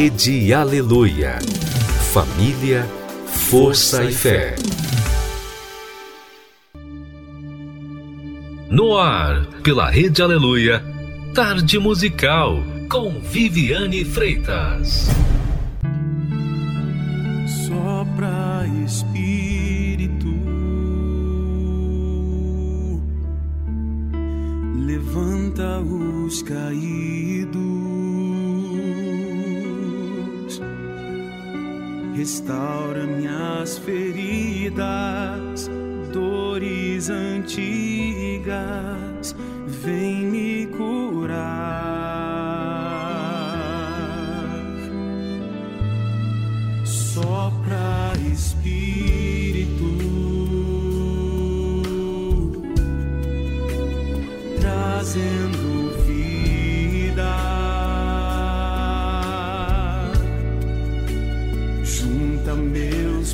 Rede Aleluia. Família, força e fé. No ar, pela Rede Aleluia, Tarde Musical, com Viviane Freitas. Sopra Espírito, levanta os caídos restaura minhas feridas, dores antigas, vem me curar. Sopra Espírito, trazendo.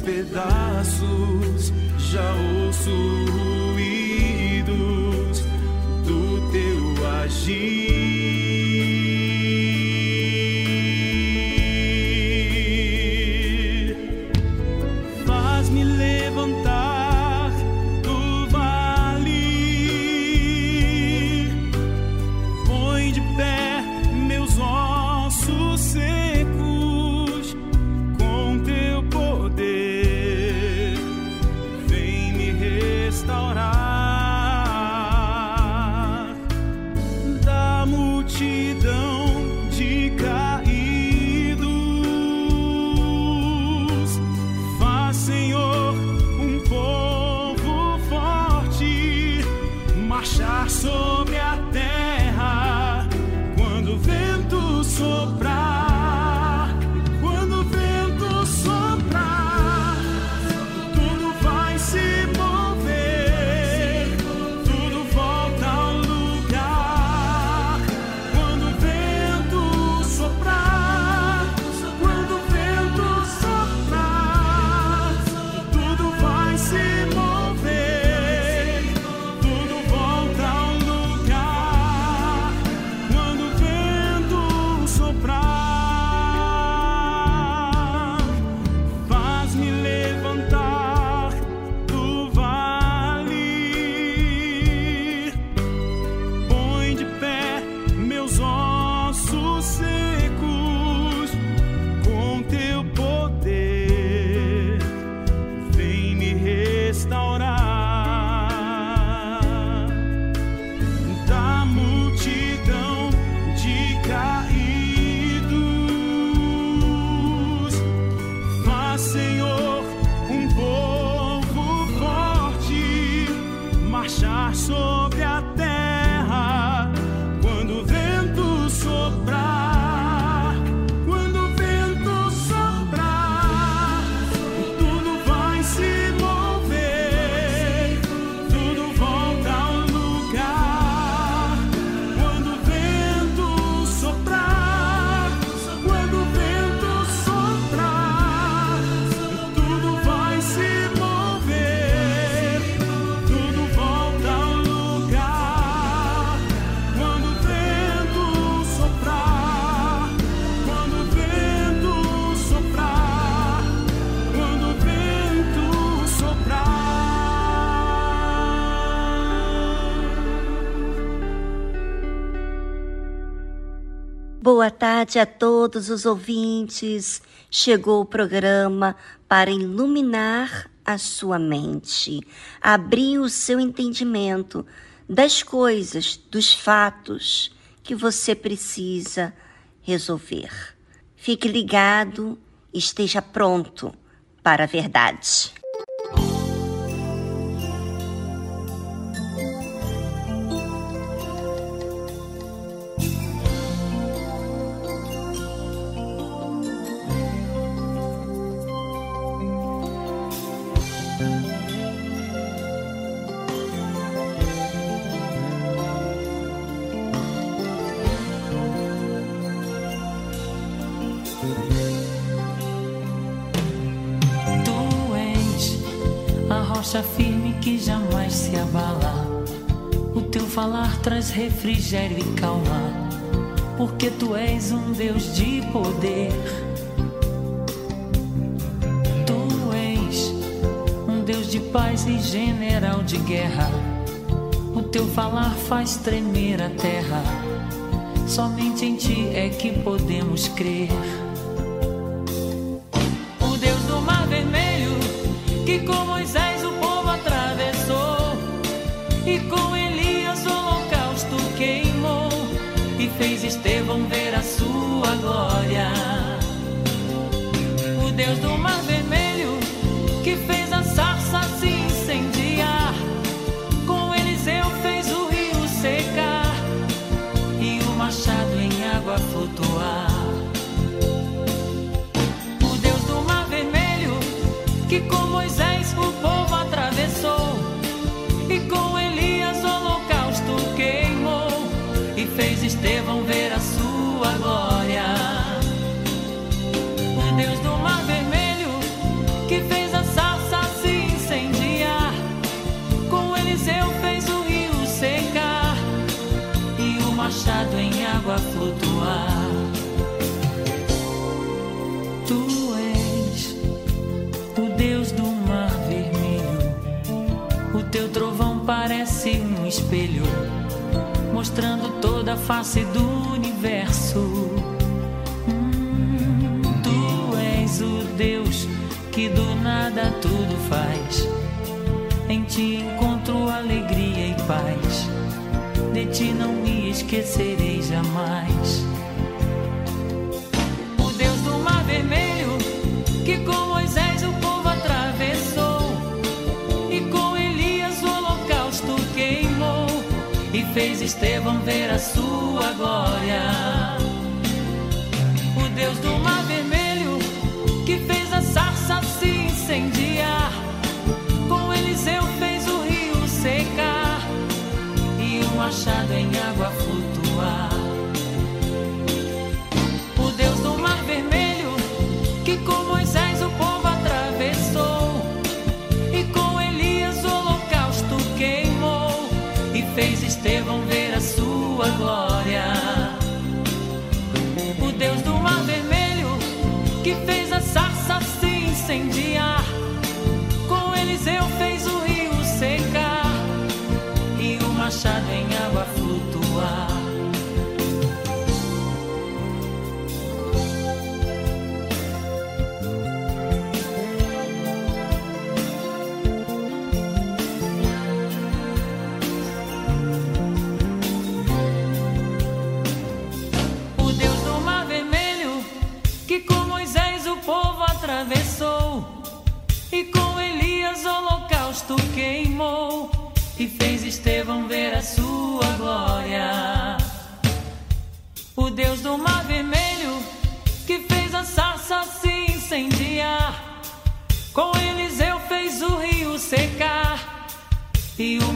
pedaços já ouço Boa tarde a todos os ouvintes. Chegou o programa para iluminar a sua mente, abrir o seu entendimento das coisas, dos fatos que você precisa resolver. Fique ligado, esteja pronto para a verdade. rocha firme que jamais se abala. O teu falar traz refrigério e calma, porque tu és um Deus de poder. Tu és um Deus de paz e general de guerra. O teu falar faz tremer a terra. Somente em ti é que podemos crer. Teu trovão parece um espelho, mostrando toda a face do universo. Hum, tu és o Deus que do nada tudo faz. Em ti encontro alegria e paz. De ti não me esquecerei jamais. Estevão ver a sua glória. Incendiar, com Eliseu fez o rio secar, e o machado em água flutuar.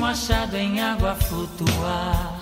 Machado em água flutuar.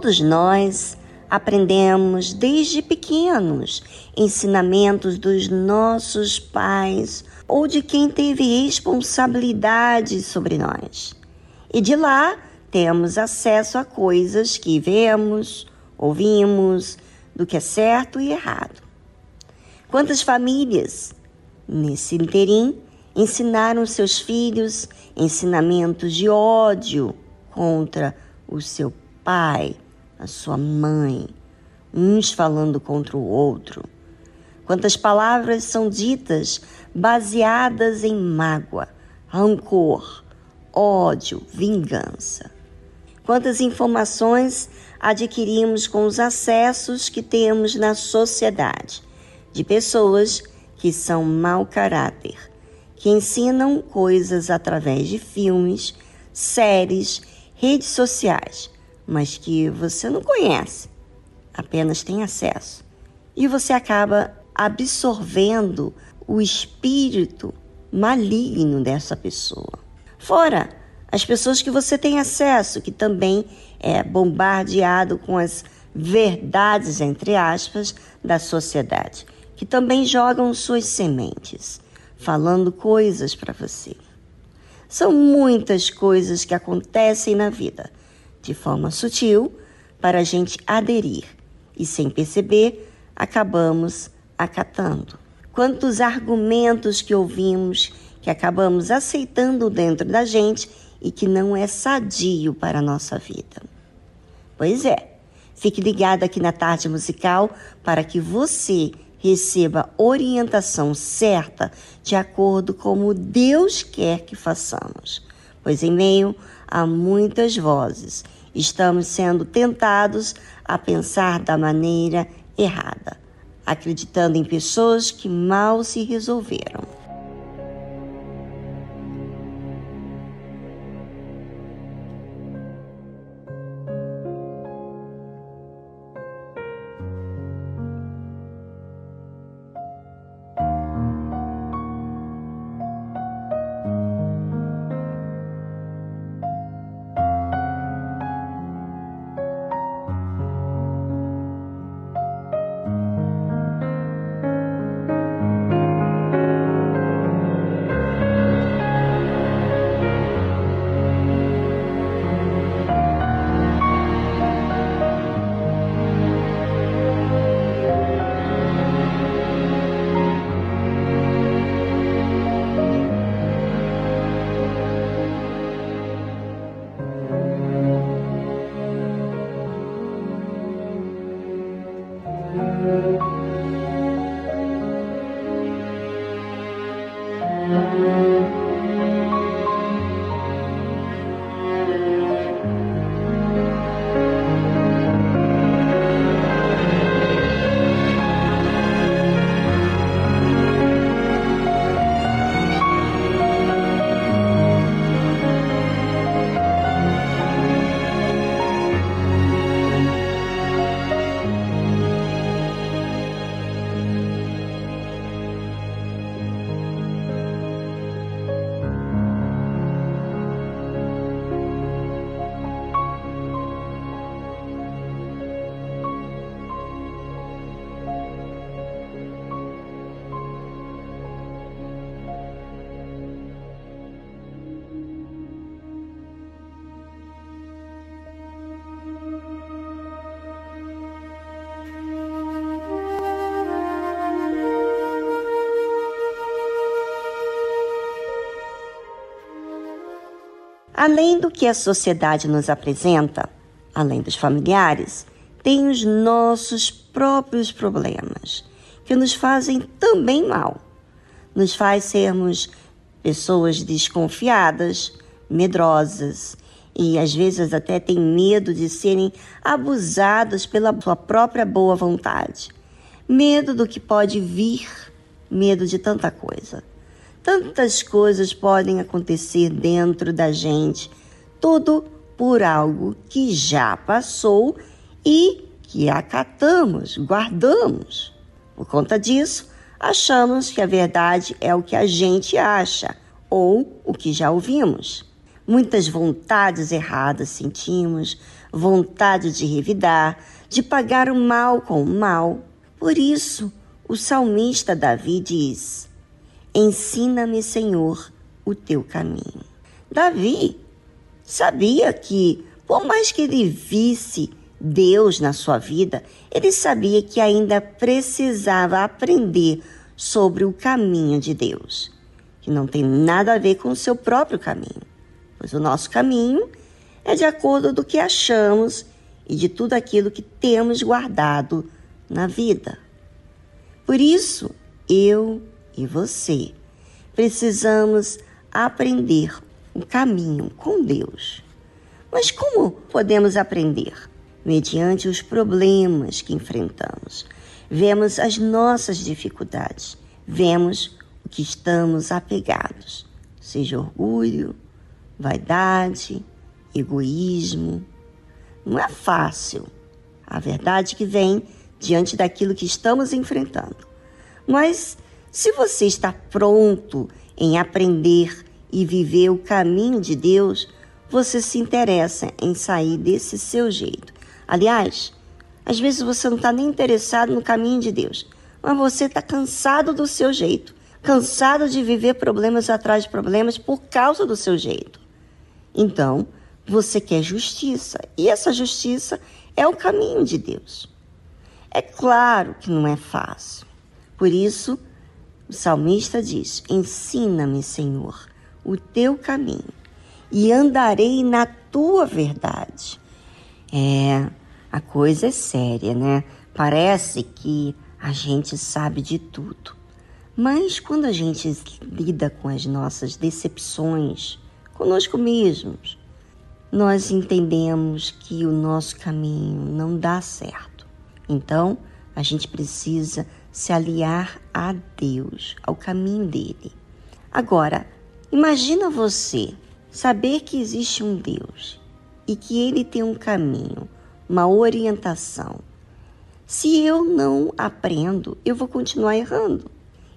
Todos nós aprendemos desde pequenos ensinamentos dos nossos pais ou de quem teve responsabilidade sobre nós. E de lá temos acesso a coisas que vemos, ouvimos, do que é certo e errado. Quantas famílias, nesse interim, ensinaram seus filhos ensinamentos de ódio contra o seu pai, a sua mãe, uns falando contra o outro. Quantas palavras são ditas baseadas em mágoa, rancor, ódio, vingança. Quantas informações adquirimos com os acessos que temos na sociedade de pessoas que são mau caráter, que ensinam coisas através de filmes, séries, redes sociais, mas que você não conhece, apenas tem acesso. E você acaba absorvendo o espírito maligno dessa pessoa. Fora as pessoas que você tem acesso, que também é bombardeado com as verdades, entre aspas, da sociedade, que também jogam suas sementes, falando coisas para você. São muitas coisas que acontecem na vida, de forma sutil, para a gente aderir e, sem perceber, acabamos acatando. Quantos argumentos que ouvimos que acabamos aceitando dentro da gente e que não é sadio para a nossa vida. Pois é, fique ligado aqui na tarde musical para que você receba orientação certa de acordo com como Deus quer que façamos. Pois em meio a muitas vozes, estamos sendo tentados a pensar da maneira errada, acreditando em pessoas que mal se resolveram. Além do que a sociedade nos apresenta, além dos familiares, tem os nossos próprios problemas, que nos fazem também mal. Nos faz sermos pessoas desconfiadas, medrosas e às vezes até têm medo de serem abusadas pela sua própria boa vontade. Medo do que pode vir, medo de tanta coisa. Tantas coisas podem acontecer dentro da gente, tudo por algo que já passou e que acatamos, guardamos. Por conta disso, achamos que a verdade é o que a gente acha ou o que já ouvimos. Muitas vontades erradas sentimos, vontade de revidar, de pagar o mal com o mal. Por isso, o salmista Davi diz: Ensina-me, Senhor, o teu caminho. Davi sabia que, por mais que ele visse Deus na sua vida, ele sabia que ainda precisava aprender sobre o caminho de Deus, que não tem nada a ver com o seu próprio caminho, pois o nosso caminho é de acordo do que achamos e de tudo aquilo que temos guardado na vida. Por isso, eu e você precisamos aprender o caminho com Deus. Mas como podemos aprender? Mediante os problemas que enfrentamos. Vemos as nossas dificuldades, vemos o que estamos apegados, seja orgulho, vaidade, egoísmo. Não é fácil. A verdade que vem diante daquilo que estamos enfrentando. Mas se você está pronto em aprender e viver o caminho de Deus, você se interessa em sair desse seu jeito. Aliás, às vezes você não está nem interessado no caminho de Deus, mas você está cansado do seu jeito, cansado de viver problemas atrás de problemas por causa do seu jeito. Então, você quer justiça, e essa justiça é o caminho de Deus. É claro que não é fácil. Por isso, o salmista diz: Ensina-me, Senhor, o teu caminho e andarei na tua verdade. É, a coisa é séria, né? Parece que a gente sabe de tudo. Mas quando a gente lida com as nossas decepções conosco mesmos, nós entendemos que o nosso caminho não dá certo. Então, a gente precisa se aliar a Deus, ao caminho dele. Agora, imagina você saber que existe um Deus e que ele tem um caminho, uma orientação. Se eu não aprendo, eu vou continuar errando.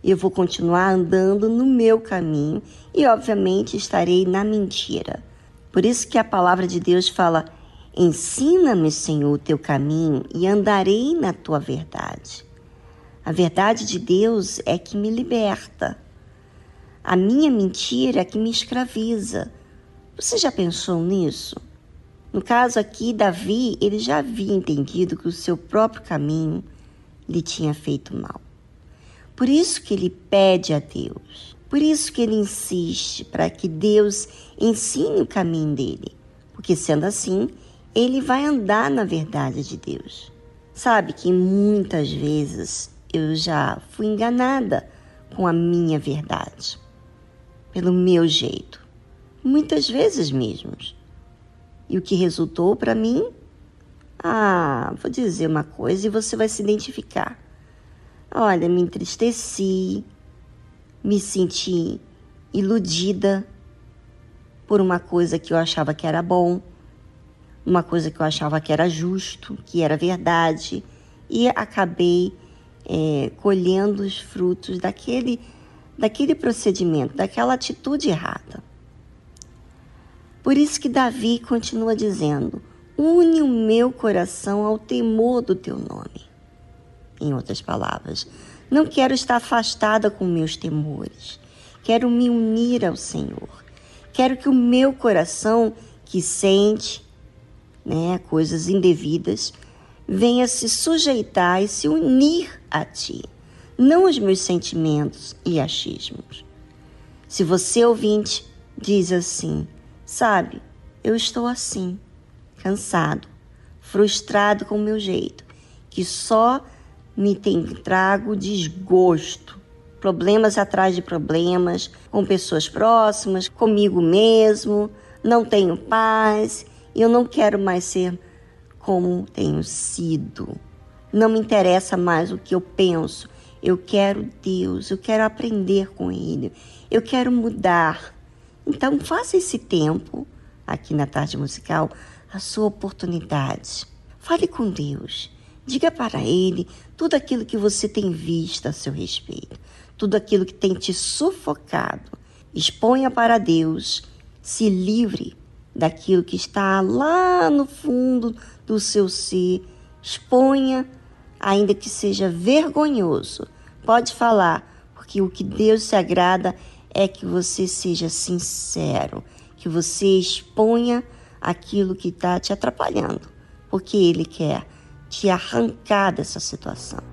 Eu vou continuar andando no meu caminho e, obviamente, estarei na mentira. Por isso que a palavra de Deus fala: Ensina-me, Senhor, o teu caminho e andarei na tua verdade. A verdade de Deus é que me liberta. A minha mentira é que me escraviza. Você já pensou nisso? No caso aqui, Davi, ele já havia entendido que o seu próprio caminho lhe tinha feito mal. Por isso que ele pede a Deus. Por isso que ele insiste para que Deus ensine o caminho dele. Porque sendo assim, ele vai andar na verdade de Deus. Sabe que muitas vezes eu já fui enganada com a minha verdade, pelo meu jeito, muitas vezes mesmo. E o que resultou para mim? Ah, vou dizer uma coisa e você vai se identificar. Olha, me entristeci, me senti iludida por uma coisa que eu achava que era bom, uma coisa que eu achava que era justo, que era verdade, e acabei é, colhendo os frutos daquele, daquele procedimento, daquela atitude errada. Por isso que Davi continua dizendo: une o meu coração ao temor do teu nome. Em outras palavras, não quero estar afastada com meus temores. Quero me unir ao Senhor. Quero que o meu coração, que sente né, coisas indevidas, venha se sujeitar e se unir a ti, não os meus sentimentos e achismos. Se você, ouvinte, diz assim, sabe, eu estou assim, cansado, frustrado com o meu jeito, que só me tem trago desgosto, problemas atrás de problemas, com pessoas próximas, comigo mesmo, não tenho paz, eu não quero mais ser como tenho sido. Não me interessa mais o que eu penso. Eu quero Deus, eu quero aprender com Ele, eu quero mudar. Então, faça esse tempo, aqui na tarde musical, a sua oportunidade. Fale com Deus. Diga para Ele tudo aquilo que você tem visto a seu respeito, tudo aquilo que tem te sufocado. Exponha para Deus, se livre daquilo que está lá no fundo do seu ser. Exponha, ainda que seja vergonhoso. Pode falar, porque o que Deus se agrada é que você seja sincero, que você exponha aquilo que está te atrapalhando, porque Ele quer te arrancar dessa situação.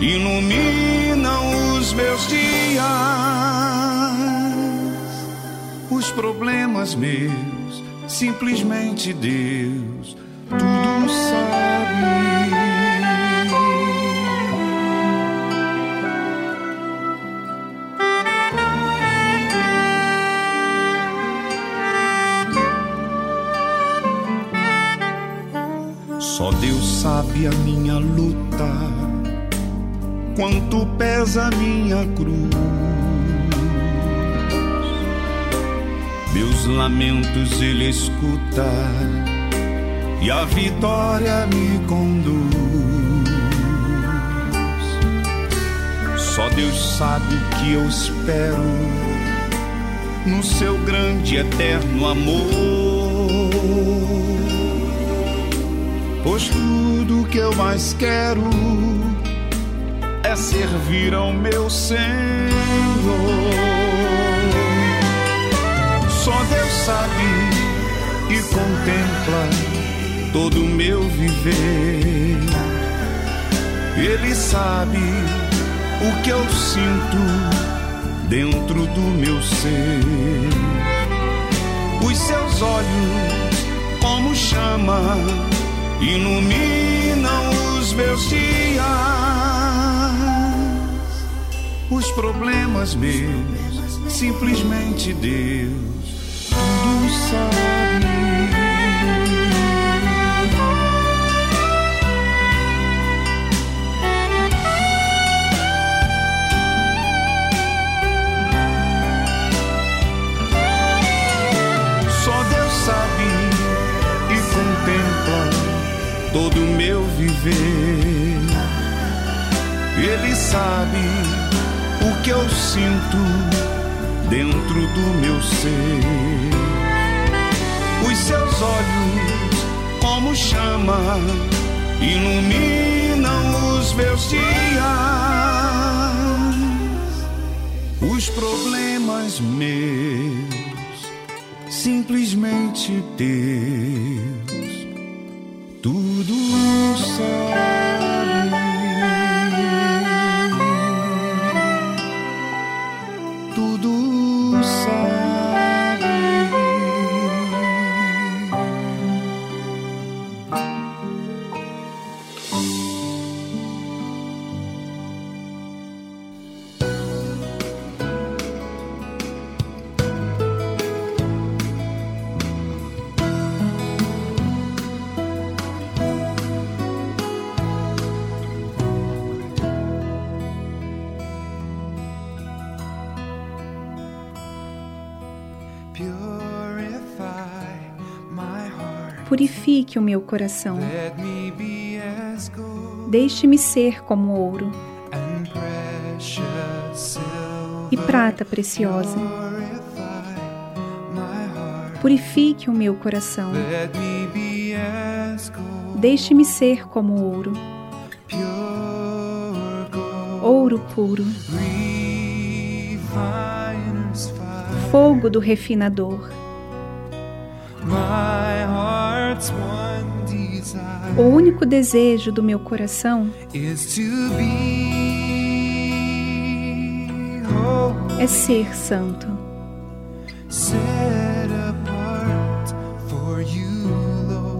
iluminam os meus dias. Os problemas meus, simplesmente Deus, tudo sabe. Só Deus sabe a minha luta quanto pesa minha cruz. Meus lamentos ele escuta e a vitória me conduz. Só Deus sabe o que eu espero no seu grande eterno amor. Pois tudo que eu mais quero servir ao meu Senhor. Só Deus sabe e contempla todo o meu viver. Ele sabe o que eu sinto dentro do meu ser. Os seus olhos, como chama, iluminam os meus dias os problemas meus, simplesmente Deus tudo sabe. Todo o meu viver. Ele sabe o que eu sinto dentro do meu ser. Os seus olhos, como chama, iluminam os meus dias. Os problemas meus, simplesmente teus, tudo sabe. Purifique o meu coração. Deixe-me ser como ouro e prata preciosa. Purifique o meu coração. Deixe-me ser como ouro, ouro puro, fogo do refinador. O único desejo do meu coração é ser santo.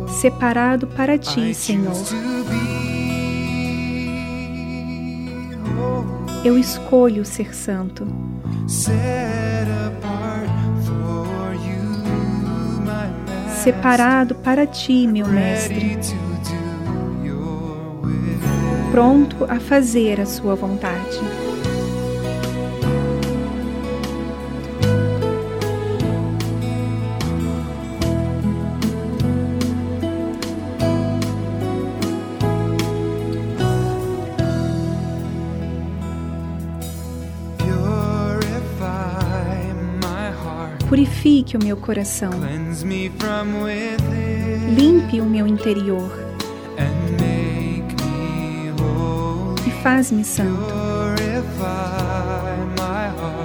Separado para ti, Senhor. Eu escolho ser santo. Separado para ti, meu Mestre. Pronto a fazer a sua vontade. Purifique o meu coração. Limpe o meu interior. Faz-me santo.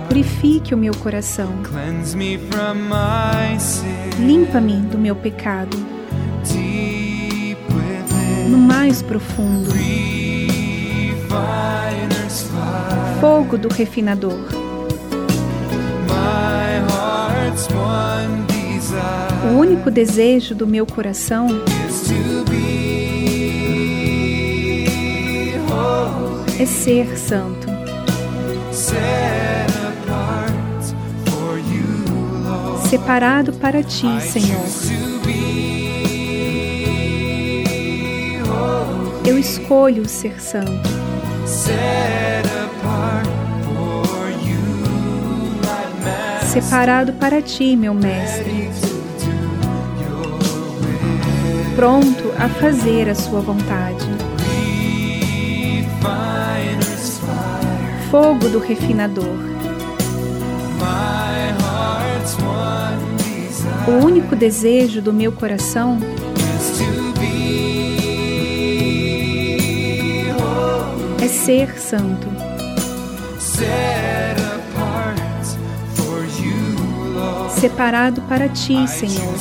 Purifique o meu coração. Limpa-me do meu pecado. No mais profundo. Fogo do refinador O único desejo do meu coração é ser santo. Separado para ti, Senhor. Eu escolho ser santo separado para ti, meu Mestre, pronto a fazer a sua vontade. Fogo do refinador. O único desejo do meu coração é ser santo separado para ti, Senhor.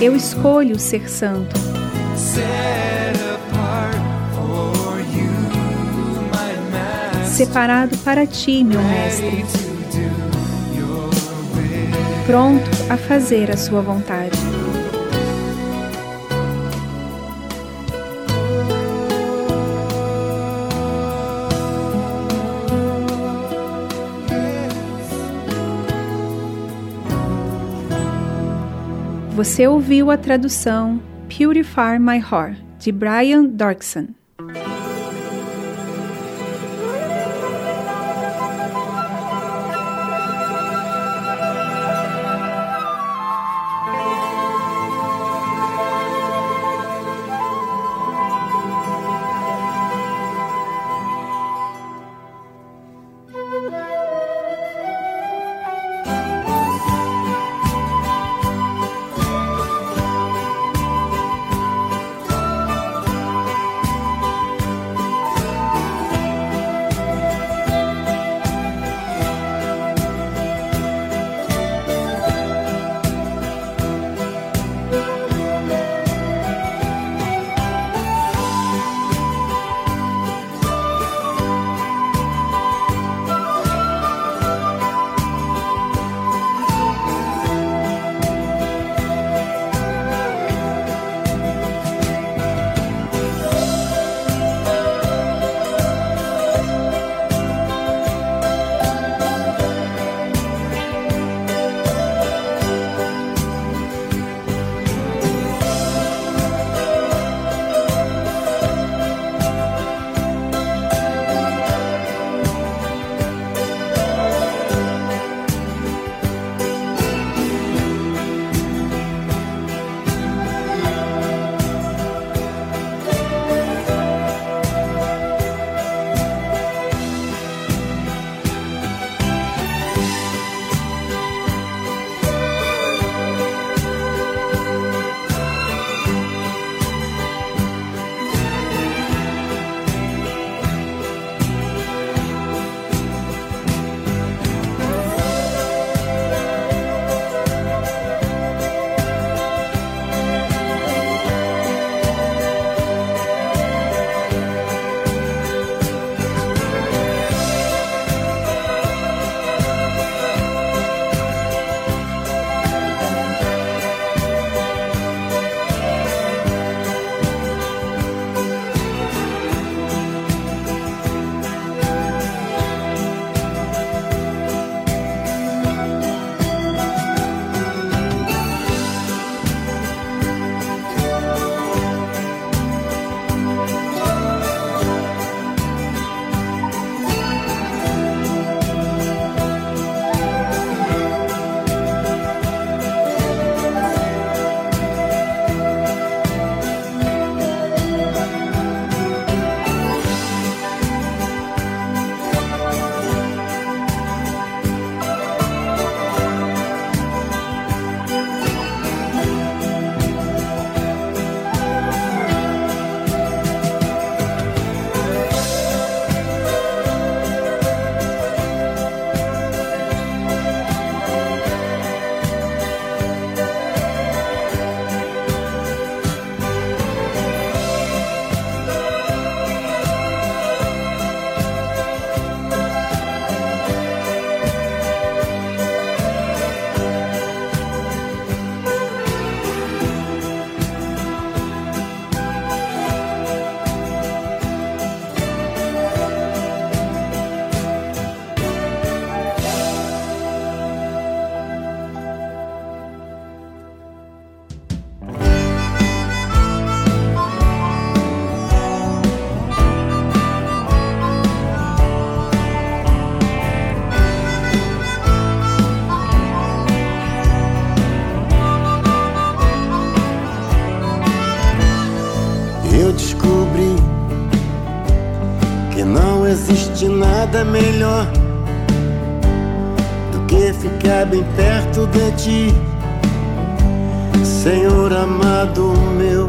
Eu escolho ser santo. Separado para ti, meu Mestre. Pronto a fazer a sua vontade. Você ouviu a tradução Purify My Heart, de Brian Dorkson. Nada melhor do que ficar bem perto de ti, Senhor amado meu.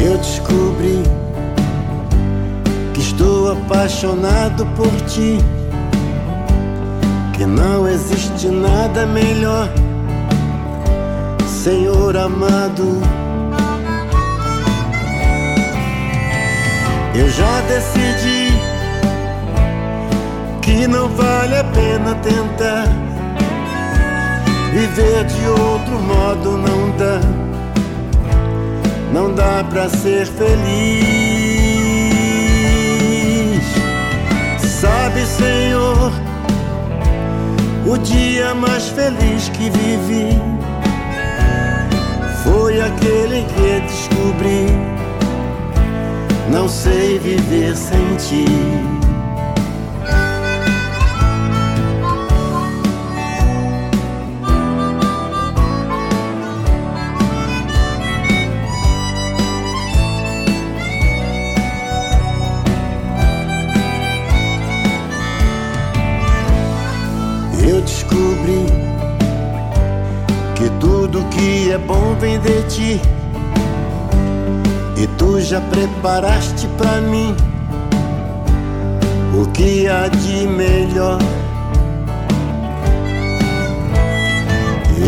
Eu descobri que estou apaixonado por ti, que não existe nada melhor, Senhor amado. Eu já decidi que não vale a pena tentar viver de outro modo, não dá não dá pra ser feliz. Sabe, Senhor, o dia mais feliz que vivi foi aquele que descobri. Não sei viver sem ti. que é bom vem de ti. Tu já preparaste para mim o que há de melhor.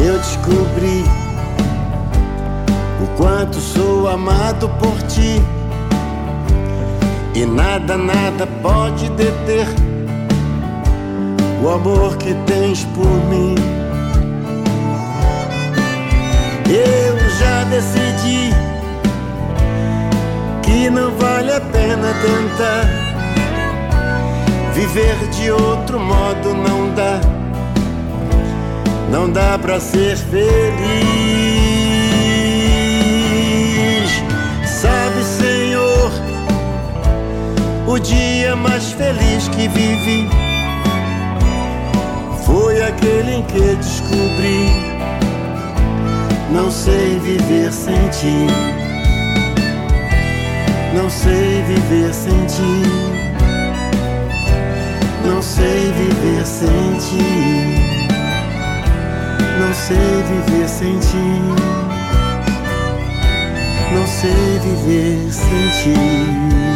Eu descobri o quanto sou amado por ti. E nada, nada pode deter o amor que tens por mim. Eu já decidi que não vale a pena tentar viver de outro modo, não dá. Não dá pra ser feliz. Sabe, Senhor, o dia mais feliz que vivi foi aquele em que descobri não sei viver sem ti. Não sei viver sem ti. Não sei viver sem ti. Não sei viver sem ti. Não sei viver sem ti.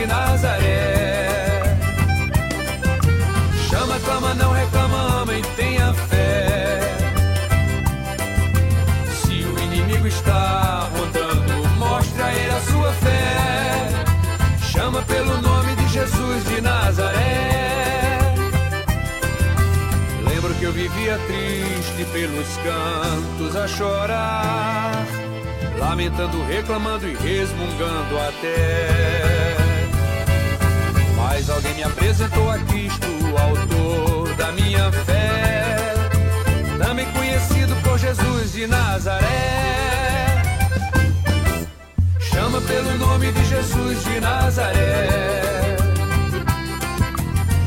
de Nazaré. Chama, clama, não reclama, ama e tenha fé. Se o inimigo está rondando, mostre a ele a sua fé. Chama pelo nome de Jesus de Nazaré. Lembro que eu vivia triste pelos cantos a chorar lamentando, reclamando e resmungando até alguém me apresentou a Cristo, o autor da minha fé. homem conhecido por Jesus de Nazaré. Chama pelo nome de Jesus de Nazaré.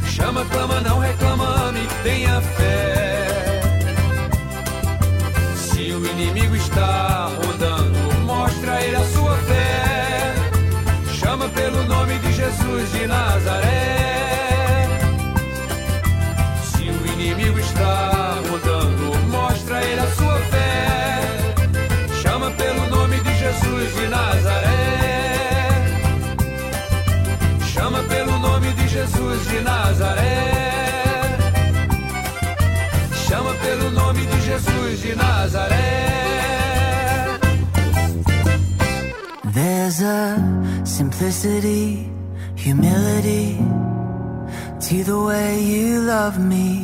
Chama, clama, não reclama, me tenha fé. Se o inimigo está rodando, Chama pelo nome de Jesus de Nazaré. Se o inimigo está rodando, mostra ele a sua fé. Chama pelo nome de Jesus de Nazaré. Chama pelo nome de Jesus de Nazaré. Chama pelo nome de Jesus de Nazaré. There's a simplicity, humility to the way you love me,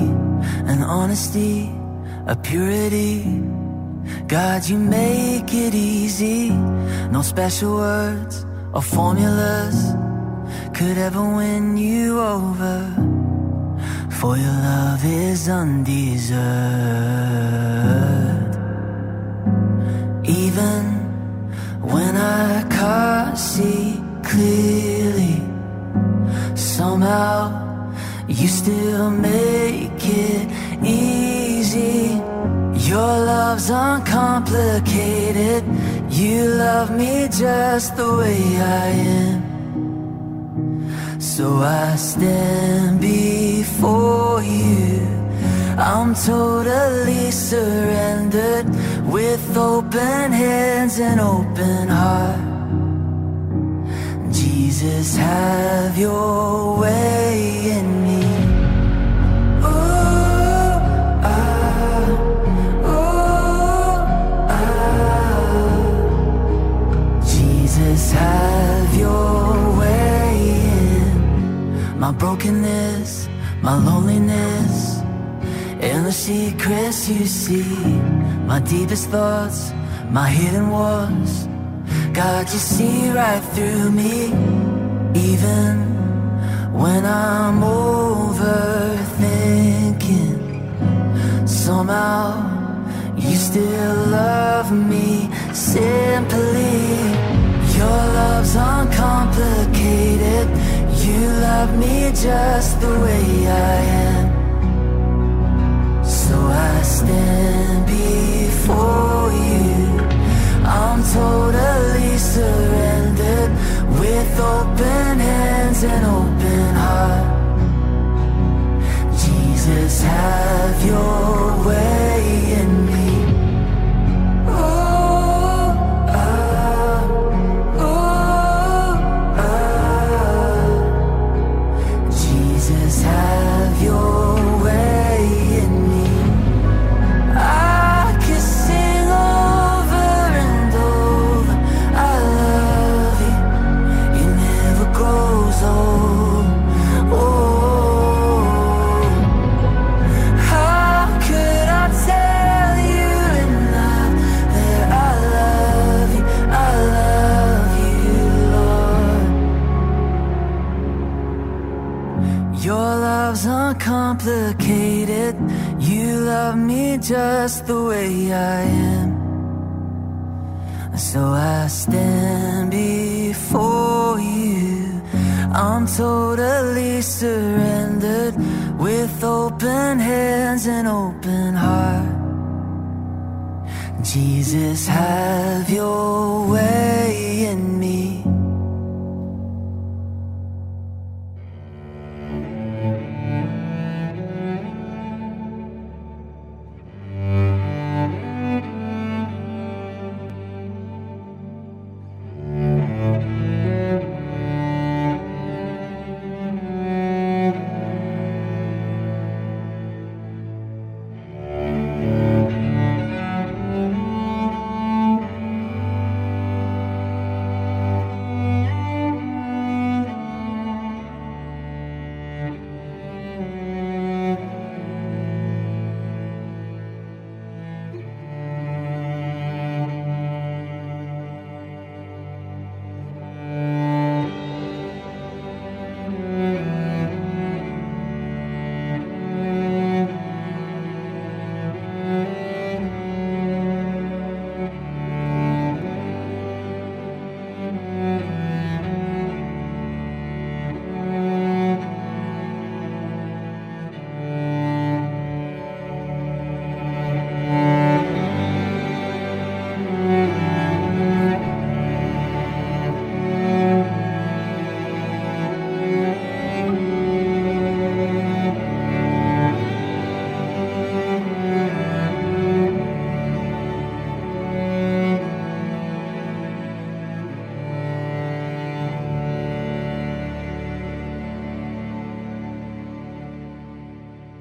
an honesty, a purity. God, you make it easy. No special words or formulas could ever win you over. For your love is undeserved. Even when I can't see clearly, somehow you still make it easy. Your love's uncomplicated. You love me just the way I am. So I stand before you. I'm totally surrendered with open hands and open heart. Jesus, have your way in me. Ah, ah. Jesus, have your way in my brokenness, my loneliness, and the secrets you see, my deepest thoughts, my hidden wars. God, you see right through me, even when I'm overthinking. Somehow you still love me simply. Your love's uncomplicated. You love me just the way I am. So I stand before you. I'm totally surrendered with open hands and open heart. Jesus, have your way in me. Uncomplicated. You love me just the way I am. So I stand before you. I'm totally surrendered with open hands and open heart. Jesus, have your way in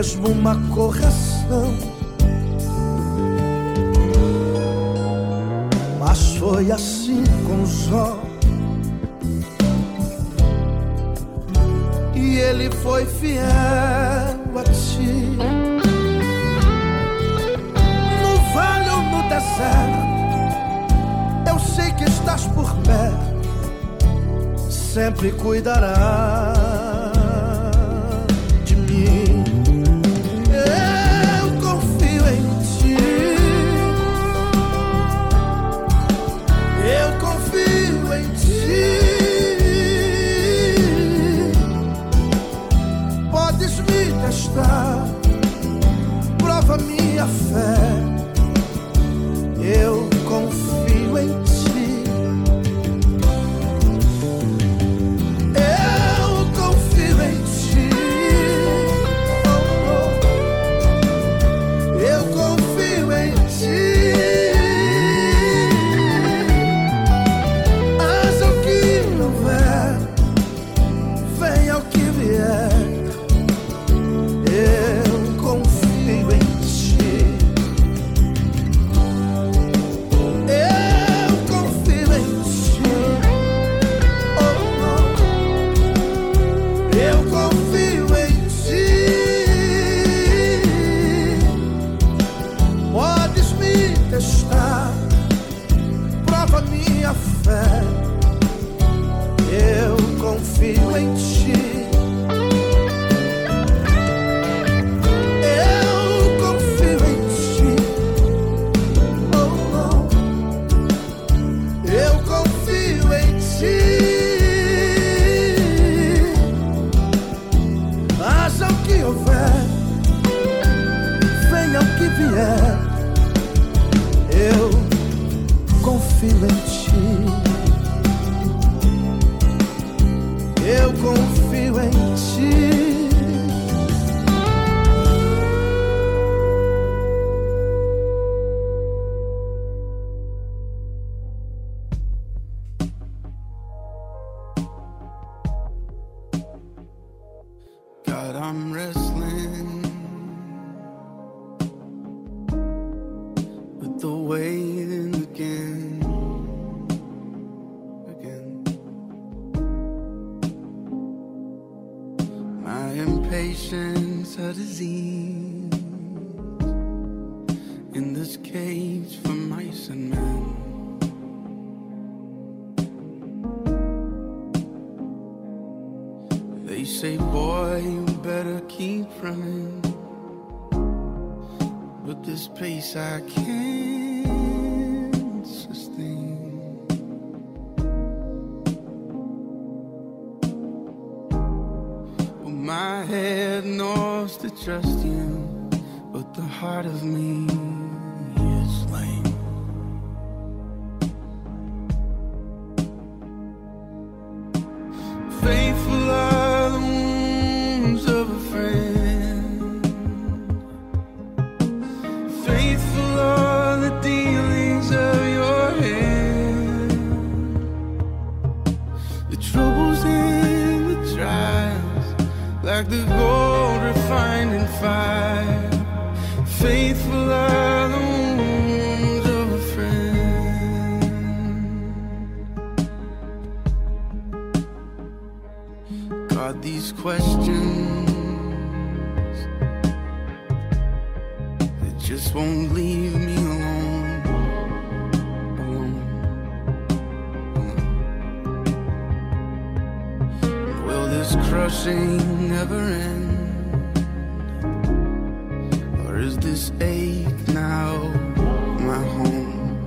Mesmo uma correção. The gold refined in fire. Faithful are the wounds of a friend. God, these questions they just won't leave me alone. Alone. alone. Will this crushing never end? Or is this ache now my home?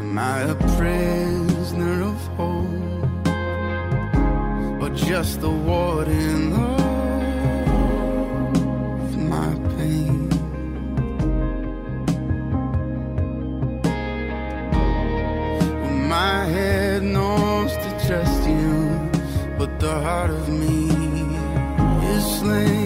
Am I a prisoner of hope? Or just the warden whistling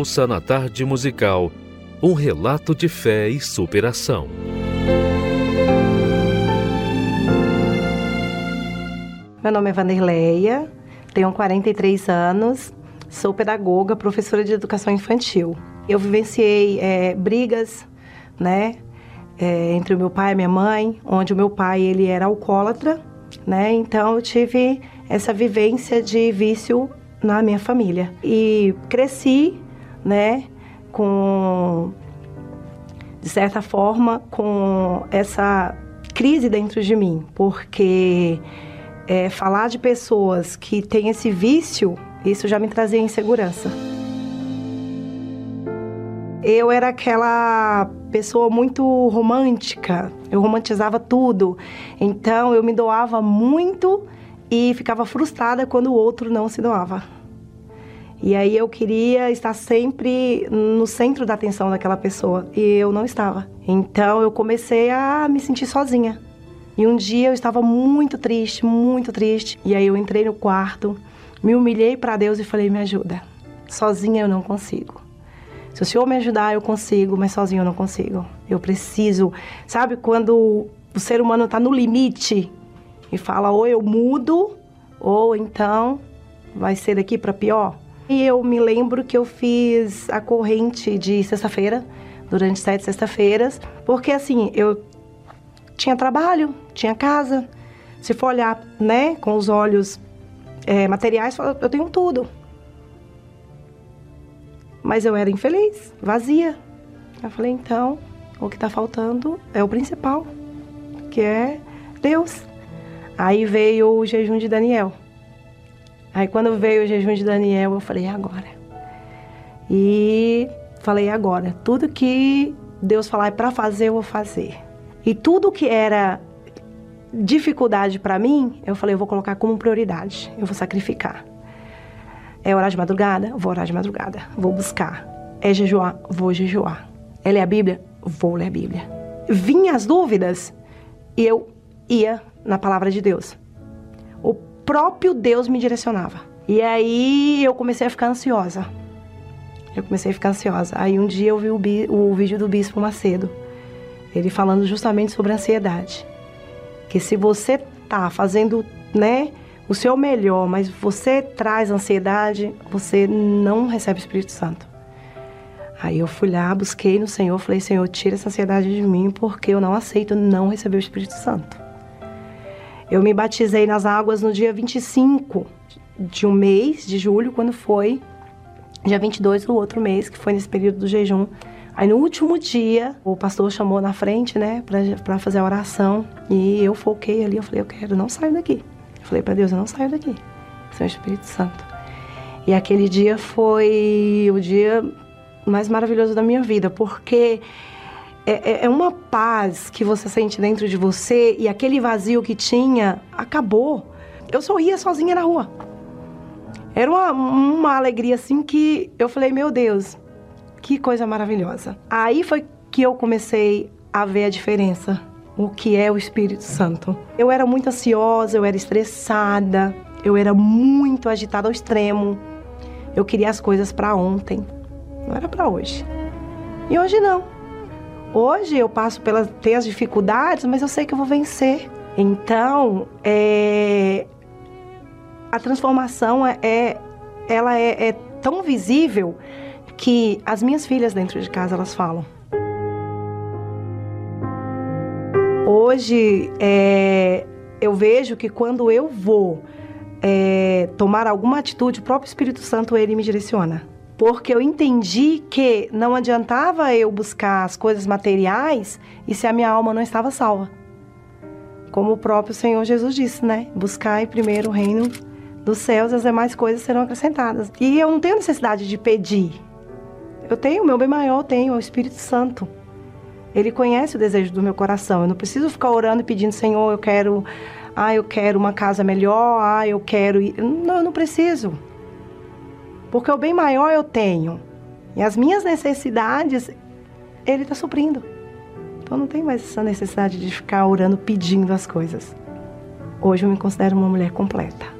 Ouça na tarde musical um relato de fé e superação. Meu nome é Vanderleia, tenho 43 anos, sou pedagoga, professora de educação infantil. Eu vivenciei é, brigas, né? É, entre o meu pai e minha mãe, onde o meu pai ele era alcoólatra, né? Então eu tive essa vivência de vício na minha família e cresci, né? Com de certa forma com essa crise dentro de mim, porque é, falar de pessoas que têm esse vício, isso já me trazia insegurança. Eu era aquela pessoa muito romântica, eu romantizava tudo, então eu me doava muito e ficava frustrada quando o outro não se doava. E aí eu queria estar sempre no centro da atenção daquela pessoa e eu não estava. Então eu comecei a me sentir sozinha. E um dia eu estava muito triste, muito triste. E aí eu entrei no quarto, me humilhei para Deus e falei: me ajuda. Sozinha eu não consigo. Se o Senhor me ajudar, eu consigo, mas sozinho eu não consigo. Eu preciso. Sabe quando o ser humano está no limite e fala: ou eu mudo, ou então vai ser daqui para pior? E eu me lembro que eu fiz a corrente de sexta-feira, durante sete sexta-feiras, porque assim, eu tinha trabalho, tinha casa. Se for olhar, né, com os olhos é, materiais, eu tenho tudo. Mas eu era infeliz, vazia. Eu falei, então, o que está faltando é o principal, que é Deus. Aí veio o jejum de Daniel. Aí quando veio o jejum de Daniel, eu falei, agora. E falei, agora. Tudo que Deus falar é para fazer, eu vou fazer. E tudo que era dificuldade para mim, eu falei, eu vou colocar como prioridade, eu vou sacrificar. É orar de madrugada? Vou orar de madrugada. Vou buscar. É jejuar? Vou jejuar. É ler a Bíblia? Vou ler a Bíblia. Vinha as dúvidas e eu ia na palavra de Deus. Próprio Deus me direcionava. E aí eu comecei a ficar ansiosa. Eu comecei a ficar ansiosa. Aí um dia eu vi o, o vídeo do Bispo Macedo ele falando justamente sobre a ansiedade. Que se você tá fazendo, né, o seu melhor, mas você traz ansiedade, você não recebe o Espírito Santo. Aí eu fui lá, busquei no Senhor, falei: Senhor, tira essa ansiedade de mim, porque eu não aceito não receber o Espírito Santo. Eu me batizei nas águas no dia 25 de um mês de julho, quando foi dia 22 do outro mês, que foi nesse período do jejum Aí no último dia, o pastor chamou na frente, né, para fazer a oração. E eu foquei ali, eu falei, eu quero, não saio daqui. Eu falei para Deus, eu não saio daqui. Senhor Espírito Santo. E aquele dia foi o dia mais maravilhoso da minha vida, porque é, é, é uma paz que você sente dentro de você e aquele vazio que tinha acabou. Eu sorria sozinha na rua. Era uma, uma alegria assim que eu falei, meu Deus, que coisa maravilhosa. Aí foi que eu comecei a ver a diferença, o que é o Espírito Santo. Eu era muito ansiosa, eu era estressada, eu era muito agitada ao extremo. Eu queria as coisas para ontem, não era para hoje. E hoje não. Hoje eu passo pelas ter as dificuldades, mas eu sei que eu vou vencer. Então, é, a transformação é, é ela é, é tão visível que as minhas filhas dentro de casa elas falam. Hoje é, eu vejo que quando eu vou é, tomar alguma atitude, o próprio Espírito Santo ele me direciona. Porque eu entendi que não adiantava eu buscar as coisas materiais e se a minha alma não estava salva. Como o próprio Senhor Jesus disse, né? Buscai primeiro o reino dos céus, as demais coisas serão acrescentadas. E eu não tenho necessidade de pedir, eu tenho, o meu bem maior eu tenho, o Espírito Santo. Ele conhece o desejo do meu coração. Eu não preciso ficar orando e pedindo, Senhor, eu quero, ah, eu quero uma casa melhor, ah, eu quero. Não, eu não preciso. Porque o bem maior eu tenho. E as minhas necessidades, Ele está suprindo. Então não tem mais essa necessidade de ficar orando pedindo as coisas. Hoje eu me considero uma mulher completa.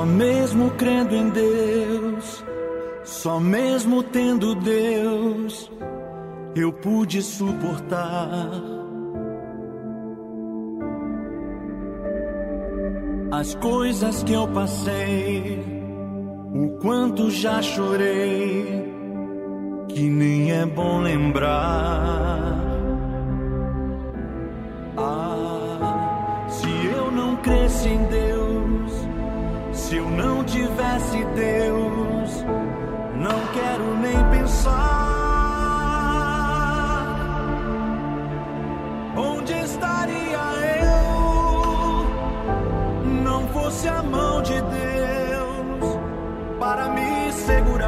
Só mesmo crendo em Deus, só mesmo tendo Deus, eu pude suportar as coisas que eu passei, o quanto já chorei, que nem é bom lembrar. Ah, se eu não cresci em Deus se eu não tivesse Deus, não quero nem pensar. Onde estaria eu? Não fosse a mão de Deus para me segurar.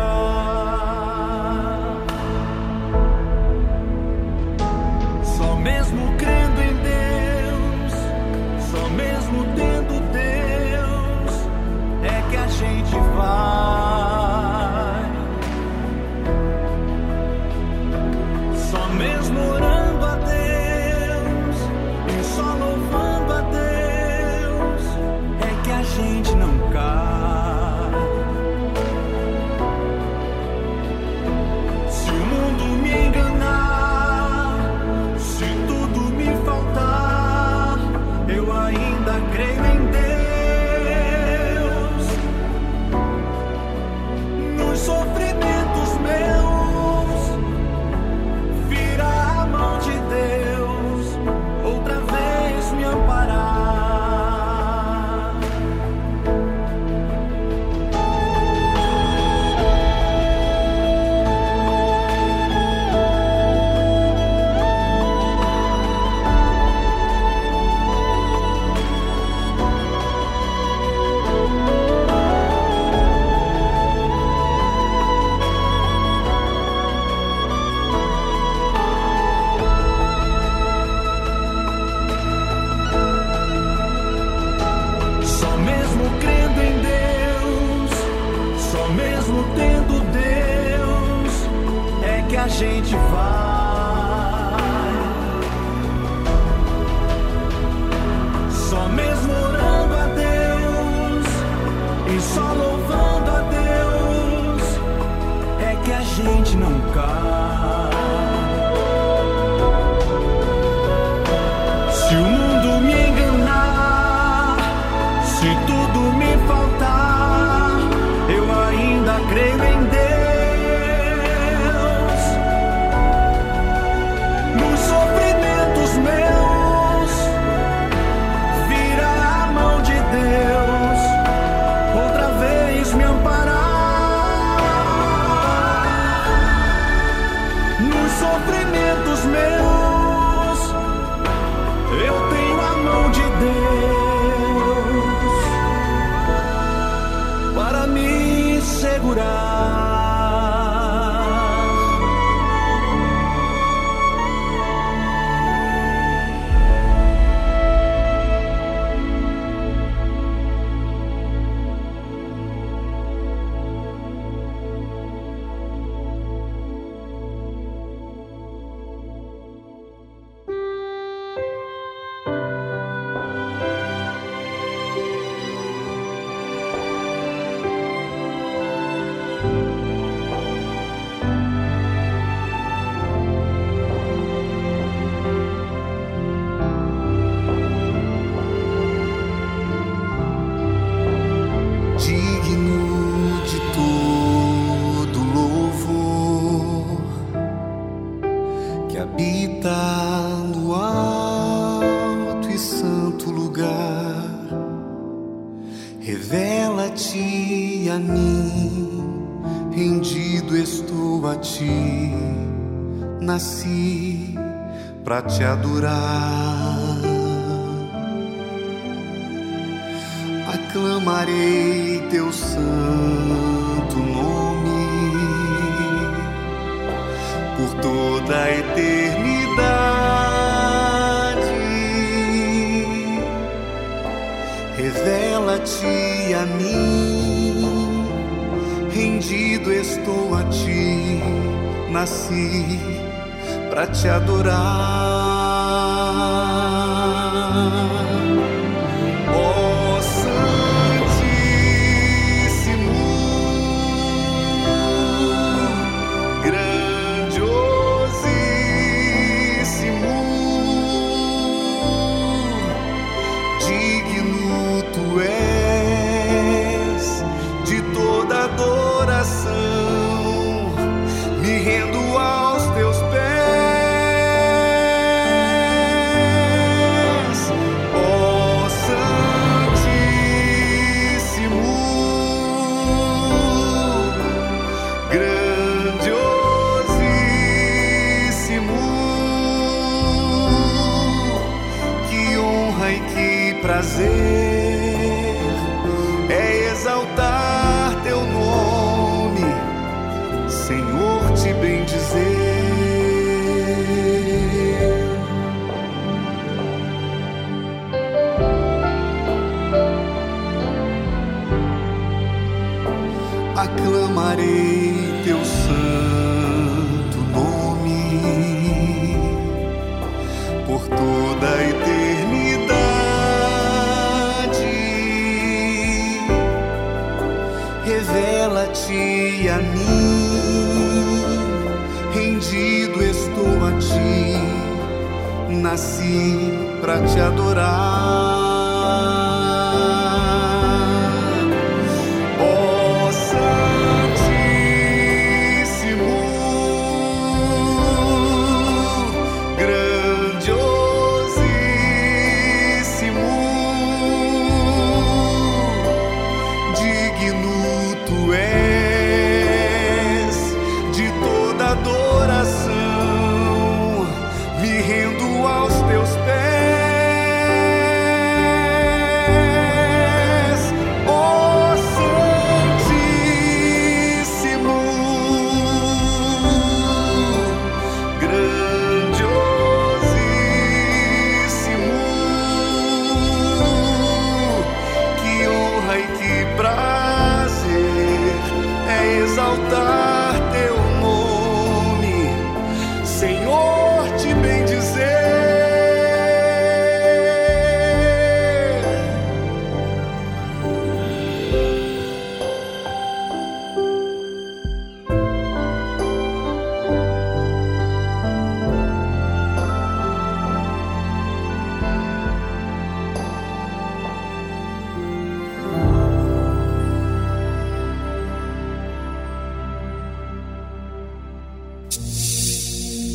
sofrimentos meus.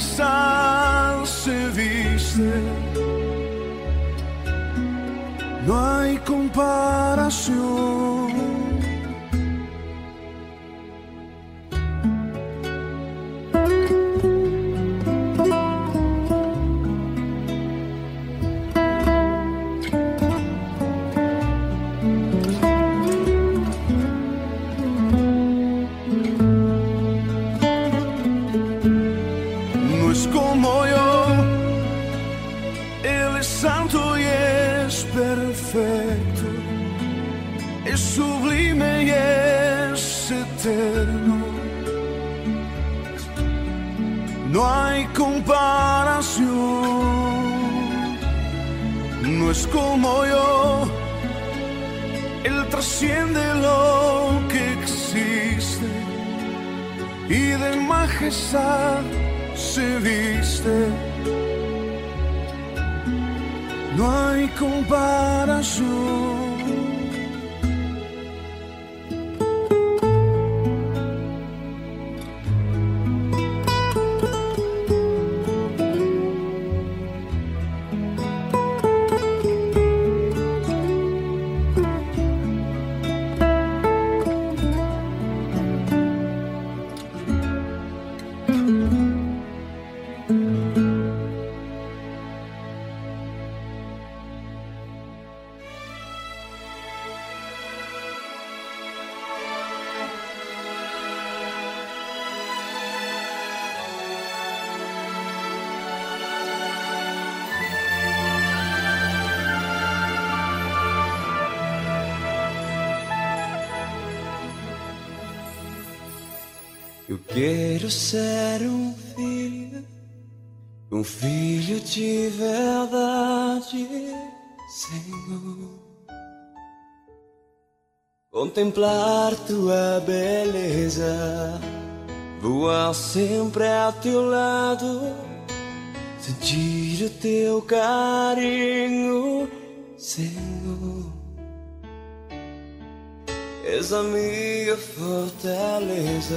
tristeza se viste. No hay comparación. ser um filho, um filho de verdade, Senhor. Contemplar tua beleza, voar sempre a teu lado, sentir o teu carinho, Senhor. És a minha fortaleza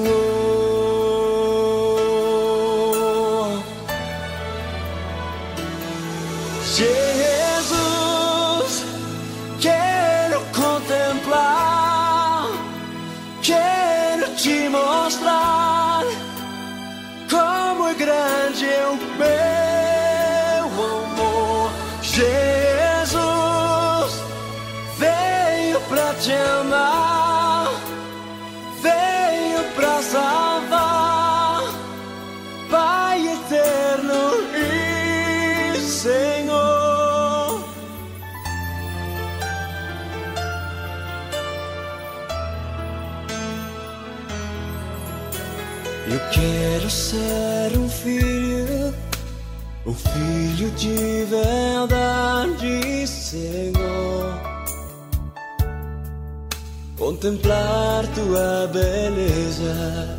Contemplar tua beleza,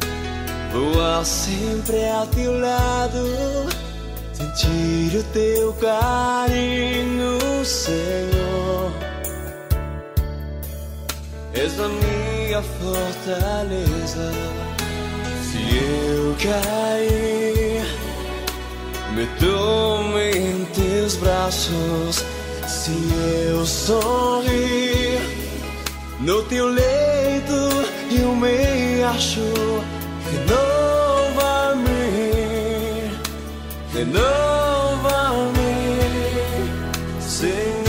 voar sempre ao teu lado, sentir o teu carinho, Senhor. És a minha fortaleza. Se eu cair, me tome em teus braços. Se eu sorrir, no teu leito eu me acho. Renova-me, renova-me, Senhor.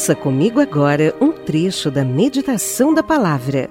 Ouça comigo agora um trecho da meditação da palavra.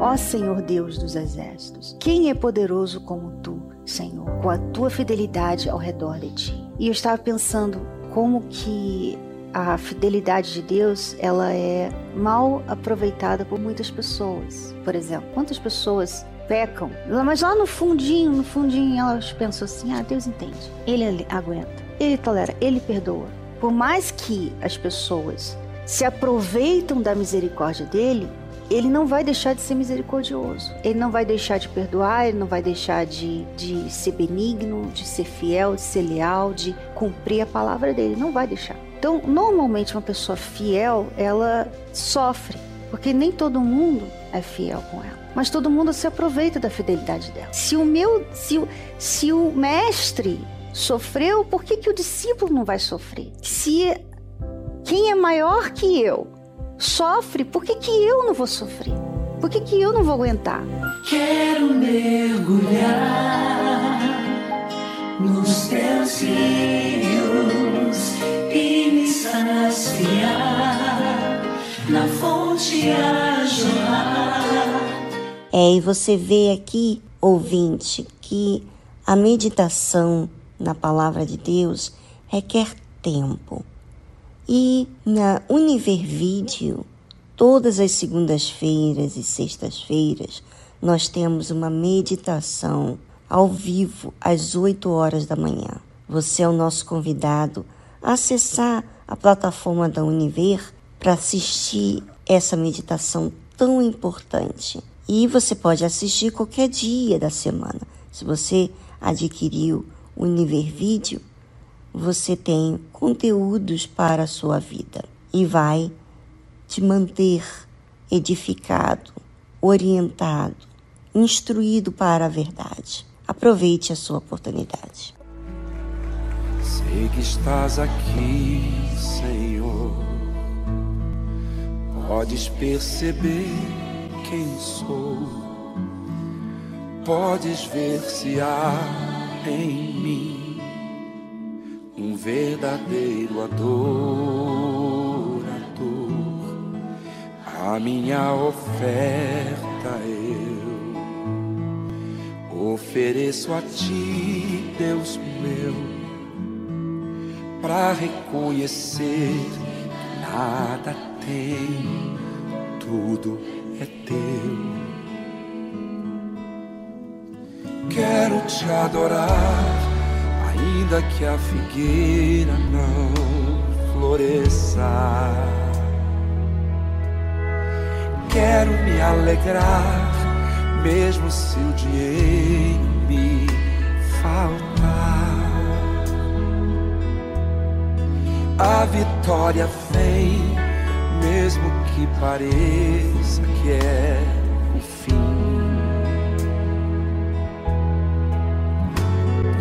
Ó Senhor Deus dos exércitos, quem é poderoso como tu, Senhor, com a tua fidelidade ao redor de ti? E eu estava pensando como que a fidelidade de Deus, ela é mal aproveitada por muitas pessoas. Por exemplo, quantas pessoas pecam, mas lá no fundinho, no fundinho elas pensam assim: "Ah, Deus entende. Ele aguenta. Ele tolera, ele perdoa". Por mais que as pessoas se aproveitam da misericórdia dele, ele não vai deixar de ser misericordioso. Ele não vai deixar de perdoar, ele não vai deixar de, de ser benigno, de ser fiel, de ser leal, de cumprir a palavra dele. Não vai deixar. Então, normalmente, uma pessoa fiel, ela sofre, porque nem todo mundo é fiel com ela. Mas todo mundo se aproveita da fidelidade dela. Se o meu, se o, se o mestre sofreu, por que, que o discípulo não vai sofrer? Se quem é maior que eu sofre, por que, que eu não vou sofrer? Por que, que eu não vou aguentar? Quero mergulhar nos teus rios e me saciar na fonte a jorrar. É, e você vê aqui, ouvinte, que a meditação na palavra de Deus requer tempo. E na Univer Video, todas as segundas-feiras e sextas-feiras, nós temos uma meditação ao vivo às 8 horas da manhã. Você é o nosso convidado a acessar a plataforma da Univer para assistir essa meditação tão importante. E você pode assistir qualquer dia da semana. Se você adquiriu o Univer Vídeo, você tem conteúdos para a sua vida e vai te manter edificado, orientado, instruído para a verdade. Aproveite a sua oportunidade. Sei que estás aqui, Senhor. Podes perceber quem sou. Podes ver se há em mim um verdadeiro adorador. A minha oferta eu ofereço a ti, Deus meu, para reconhecer que nada tem, tudo é teu. Quero te adorar, ainda que a figueira não floresça. Quero me alegrar, mesmo se o dinheiro me faltar. A vitória vem, mesmo que pareça que é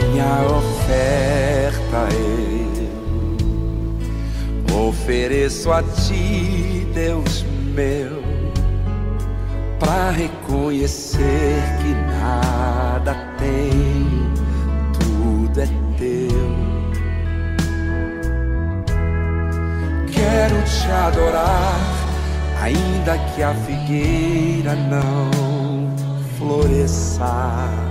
minha oferta eu ofereço a ti, Deus meu, para reconhecer que nada tem tudo é teu. Quero te adorar, ainda que a figueira não floresça.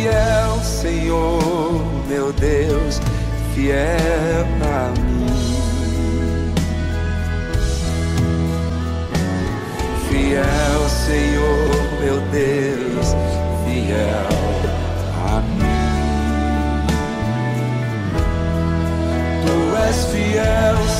Fiel, Senhor, meu Deus, fiel a mim. Fiel, Senhor, meu Deus, fiel a mim. Tu és fiel, Senhor,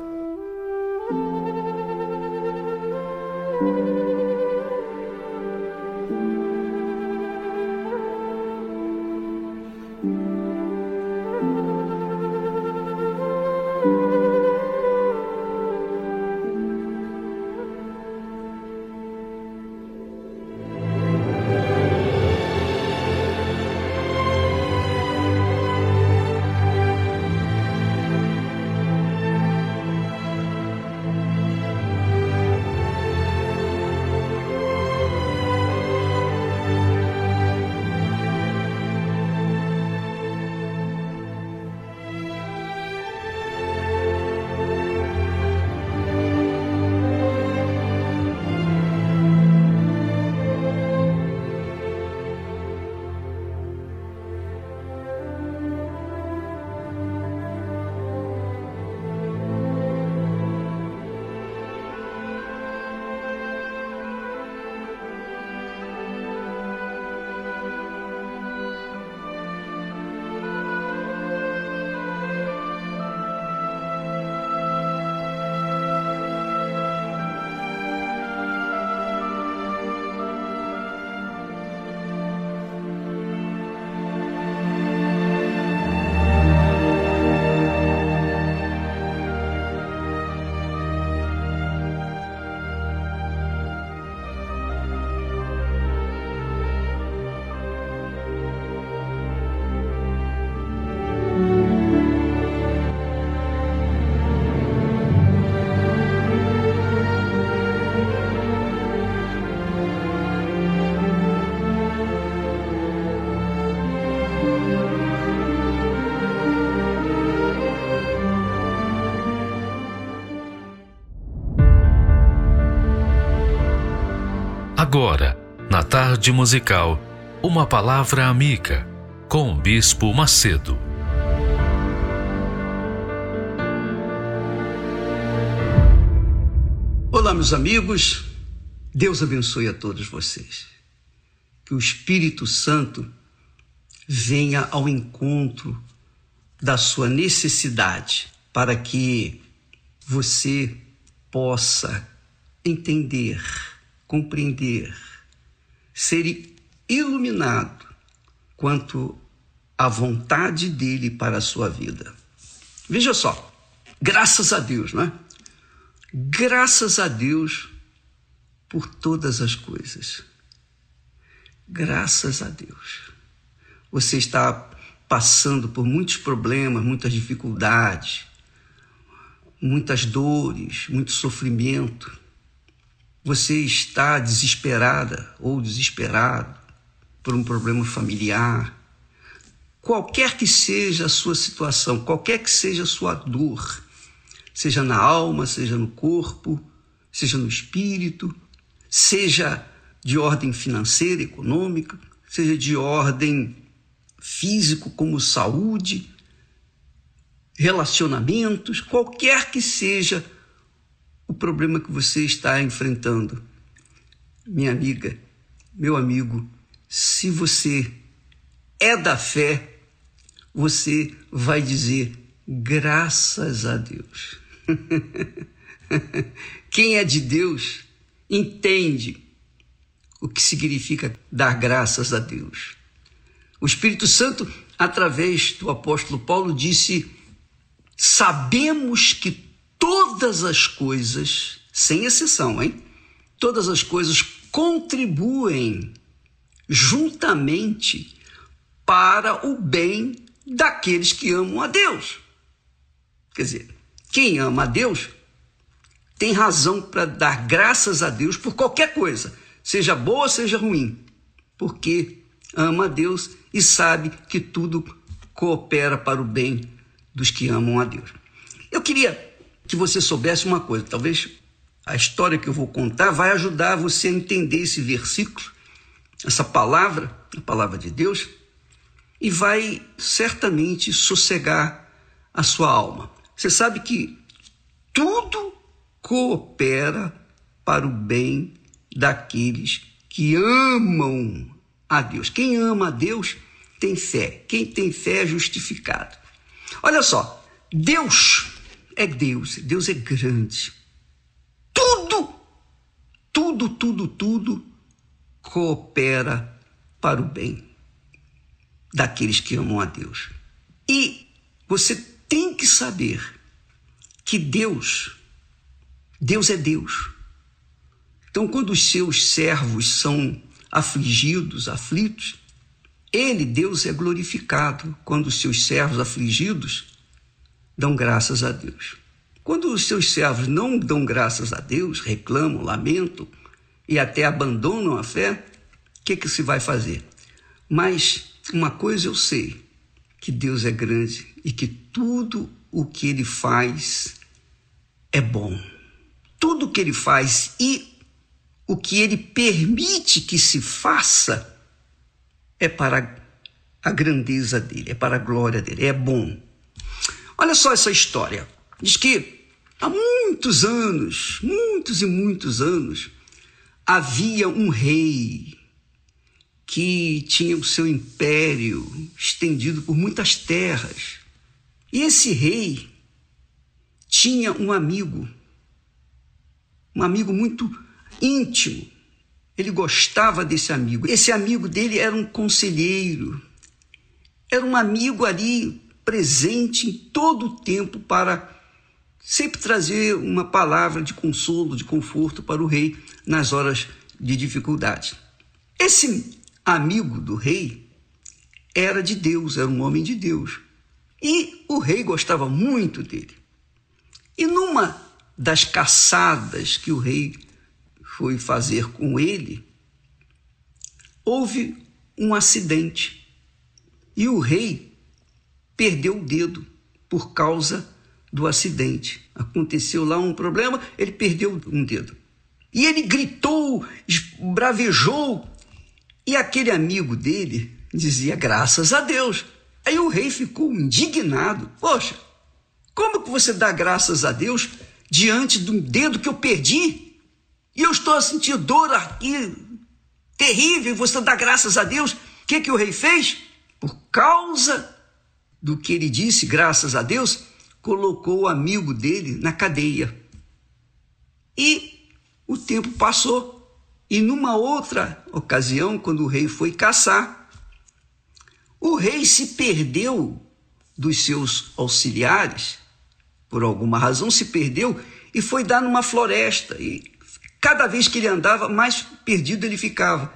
Tarde musical, uma palavra amiga com o Bispo Macedo. Olá, meus amigos. Deus abençoe a todos vocês. Que o Espírito Santo venha ao encontro da sua necessidade para que você possa entender compreender, ser iluminado quanto à vontade dele para a sua vida. Veja só, graças a Deus, não é? Graças a Deus por todas as coisas. Graças a Deus. Você está passando por muitos problemas, muitas dificuldades, muitas dores, muito sofrimento você está desesperada ou desesperado por um problema familiar, qualquer que seja a sua situação, qualquer que seja a sua dor, seja na alma, seja no corpo, seja no espírito, seja de ordem financeira, econômica, seja de ordem físico, como saúde, relacionamentos, qualquer que seja o problema que você está enfrentando. Minha amiga, meu amigo, se você é da fé, você vai dizer graças a Deus. Quem é de Deus entende o que significa dar graças a Deus. O Espírito Santo, através do apóstolo Paulo, disse: Sabemos que todas as coisas, sem exceção, hein? Todas as coisas contribuem juntamente para o bem daqueles que amam a Deus. Quer dizer, quem ama a Deus tem razão para dar graças a Deus por qualquer coisa, seja boa, seja ruim, porque ama a Deus e sabe que tudo coopera para o bem dos que amam a Deus. Eu queria que você soubesse uma coisa. Talvez a história que eu vou contar vai ajudar você a entender esse versículo, essa palavra, a palavra de Deus, e vai certamente sossegar a sua alma. Você sabe que tudo coopera para o bem daqueles que amam a Deus. Quem ama a Deus tem fé. Quem tem fé é justificado. Olha só, Deus é Deus, Deus é grande. Tudo, tudo, tudo, tudo coopera para o bem daqueles que amam a Deus. E você tem que saber que Deus, Deus é Deus. Então, quando os seus servos são afligidos, aflitos, ele, Deus, é glorificado quando os seus servos afligidos dão graças a Deus. Quando os seus servos não dão graças a Deus, reclamam, lamentam e até abandonam a fé, o que, que se vai fazer? Mas uma coisa eu sei, que Deus é grande e que tudo o que ele faz é bom. Tudo o que ele faz e o que ele permite que se faça é para a grandeza dele, é para a glória dele, é bom. Olha só essa história. Diz que há muitos anos, muitos e muitos anos, havia um rei que tinha o seu império estendido por muitas terras. E esse rei tinha um amigo, um amigo muito íntimo. Ele gostava desse amigo. Esse amigo dele era um conselheiro, era um amigo ali presente em todo o tempo para sempre trazer uma palavra de consolo, de conforto para o rei nas horas de dificuldade. Esse amigo do rei, era de Deus, era um homem de Deus. E o rei gostava muito dele. E numa das caçadas que o rei foi fazer com ele, houve um acidente. E o rei perdeu o dedo por causa do acidente. Aconteceu lá um problema, ele perdeu um dedo. E ele gritou, bravejou e aquele amigo dele dizia graças a Deus. Aí o rei ficou indignado. Poxa, como que você dá graças a Deus diante de um dedo que eu perdi? E eu estou a sentir dor aqui terrível, você dá graças a Deus. O que, que o rei fez? Por causa do que ele disse, graças a Deus, colocou o amigo dele na cadeia. E o tempo passou. E numa outra ocasião, quando o rei foi caçar, o rei se perdeu dos seus auxiliares, por alguma razão se perdeu e foi dar numa floresta. E cada vez que ele andava, mais perdido ele ficava.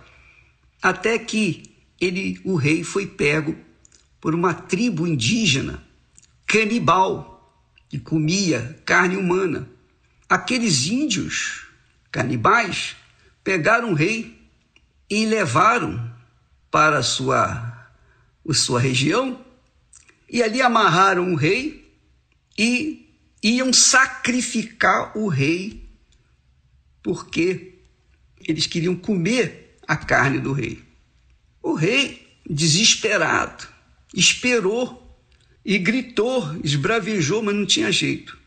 Até que ele, o rei foi pego por uma tribo indígena canibal que comia carne humana. Aqueles índios canibais pegaram o rei e levaram para sua, sua região e ali amarraram o rei e iam sacrificar o rei porque eles queriam comer a carne do rei. O rei, desesperado, esperou e gritou, esbravejou, mas não tinha jeito.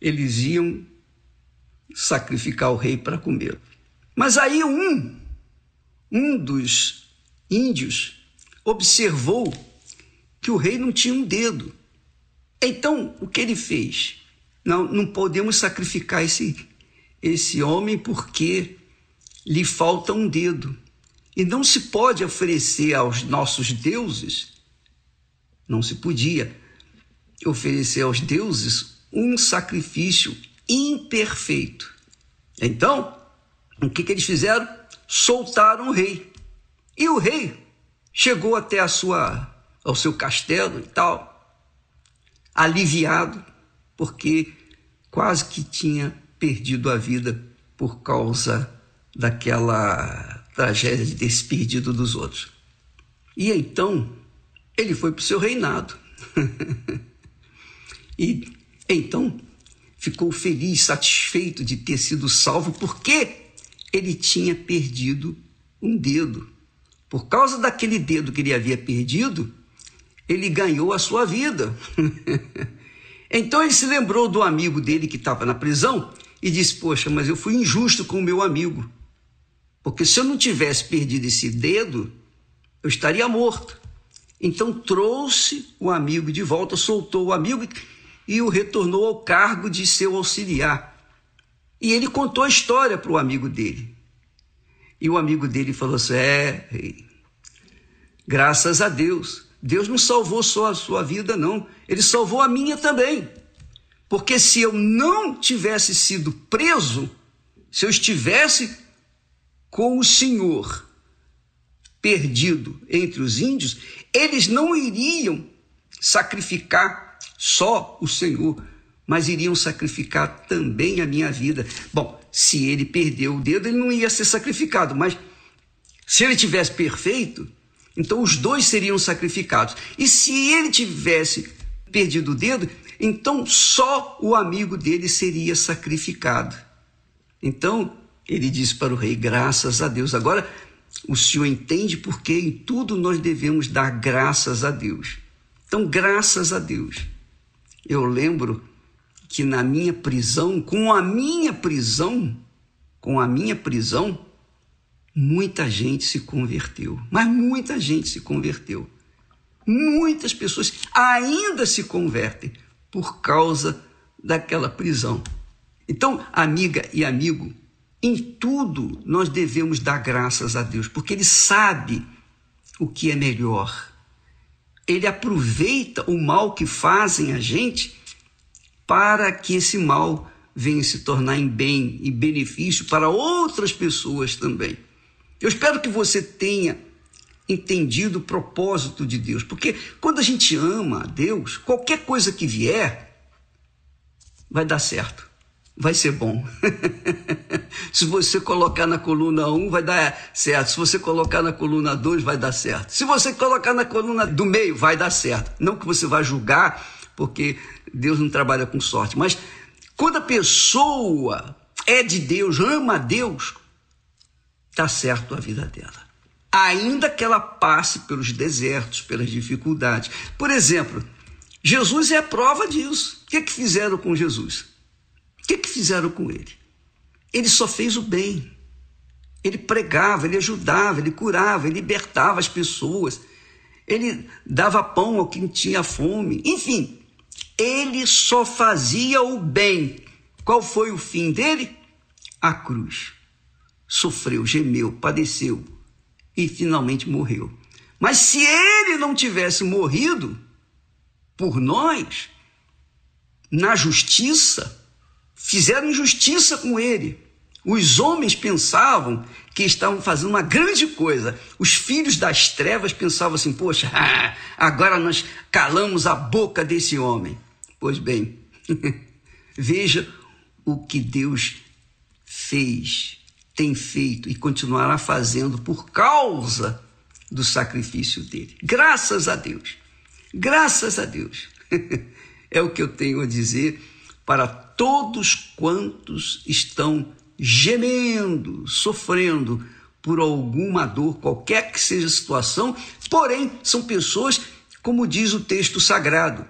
Eles iam sacrificar o rei para comê-lo. Mas aí um, um dos índios observou que o rei não tinha um dedo. Então, o que ele fez? Não, não podemos sacrificar esse, esse homem porque lhe falta um dedo. E não se pode oferecer aos nossos deuses, não se podia oferecer aos deuses um sacrifício imperfeito. Então, o que, que eles fizeram? Soltaram o rei. E o rei chegou até a sua, ao seu castelo e tal, aliviado, porque quase que tinha perdido a vida por causa daquela tragédia de ter se perdido dos outros. E então ele foi para o seu reinado. e então ficou feliz, satisfeito de ter sido salvo, porque ele tinha perdido um dedo. Por causa daquele dedo que ele havia perdido, ele ganhou a sua vida. então ele se lembrou do amigo dele que estava na prisão e disse: Poxa, mas eu fui injusto com o meu amigo. Porque se eu não tivesse perdido esse dedo, eu estaria morto. Então trouxe o amigo de volta, soltou o amigo e o retornou ao cargo de seu auxiliar. E ele contou a história para o amigo dele. E o amigo dele falou assim: É, rei, graças a Deus. Deus não salvou só a sua vida, não. Ele salvou a minha também. Porque se eu não tivesse sido preso, se eu estivesse com o Senhor perdido entre os índios, eles não iriam sacrificar só o Senhor, mas iriam sacrificar também a minha vida. Bom, se ele perdeu o dedo, ele não ia ser sacrificado, mas se ele tivesse perfeito, então os dois seriam sacrificados. E se ele tivesse perdido o dedo, então só o amigo dele seria sacrificado. Então ele disse para o rei: graças a Deus. Agora o senhor entende porque em tudo nós devemos dar graças a Deus. Então, graças a Deus. Eu lembro que na minha prisão, com a minha prisão, com a minha prisão, muita gente se converteu. Mas muita gente se converteu. Muitas pessoas ainda se convertem por causa daquela prisão. Então, amiga e amigo, em tudo nós devemos dar graças a Deus, porque Ele sabe o que é melhor. Ele aproveita o mal que fazem a gente para que esse mal venha se tornar em bem e benefício para outras pessoas também. Eu espero que você tenha entendido o propósito de Deus, porque quando a gente ama a Deus, qualquer coisa que vier vai dar certo vai ser bom. Se você colocar na coluna 1, vai dar certo. Se você colocar na coluna 2, vai dar certo. Se você colocar na coluna do meio, vai dar certo. Não que você vá julgar, porque Deus não trabalha com sorte. Mas quando a pessoa é de Deus, ama a Deus, está certo a vida dela. Ainda que ela passe pelos desertos, pelas dificuldades. Por exemplo, Jesus é a prova disso. O que, é que fizeram com Jesus? Que, que fizeram com ele? Ele só fez o bem. Ele pregava, ele ajudava, ele curava, ele libertava as pessoas, ele dava pão ao quem tinha fome. Enfim, ele só fazia o bem. Qual foi o fim dele? A cruz. Sofreu, gemeu, padeceu e finalmente morreu. Mas se ele não tivesse morrido por nós, na justiça, fizeram injustiça com ele. Os homens pensavam que estavam fazendo uma grande coisa. Os filhos das trevas pensavam assim: poxa, agora nós calamos a boca desse homem. Pois bem, veja o que Deus fez, tem feito e continuará fazendo por causa do sacrifício dele. Graças a Deus. Graças a Deus. é o que eu tenho a dizer para todos quantos estão gemendo, sofrendo por alguma dor, qualquer que seja a situação, porém são pessoas, como diz o texto sagrado,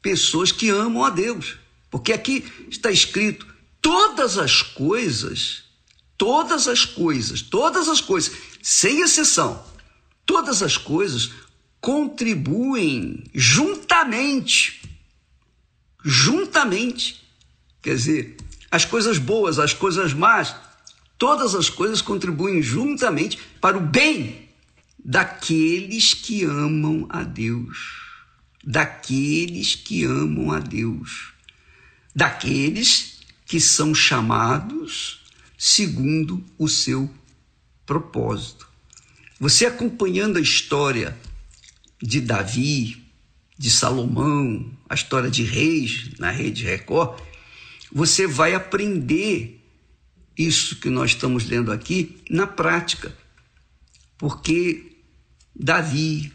pessoas que amam a Deus. Porque aqui está escrito: todas as coisas, todas as coisas, todas as coisas, sem exceção, todas as coisas contribuem juntamente juntamente. Quer dizer, as coisas boas, as coisas más, todas as coisas contribuem juntamente para o bem daqueles que amam a Deus. Daqueles que amam a Deus. Daqueles que são chamados segundo o seu propósito. Você acompanhando a história de Davi, de Salomão, a história de reis na rede Record, você vai aprender isso que nós estamos lendo aqui na prática. Porque Davi,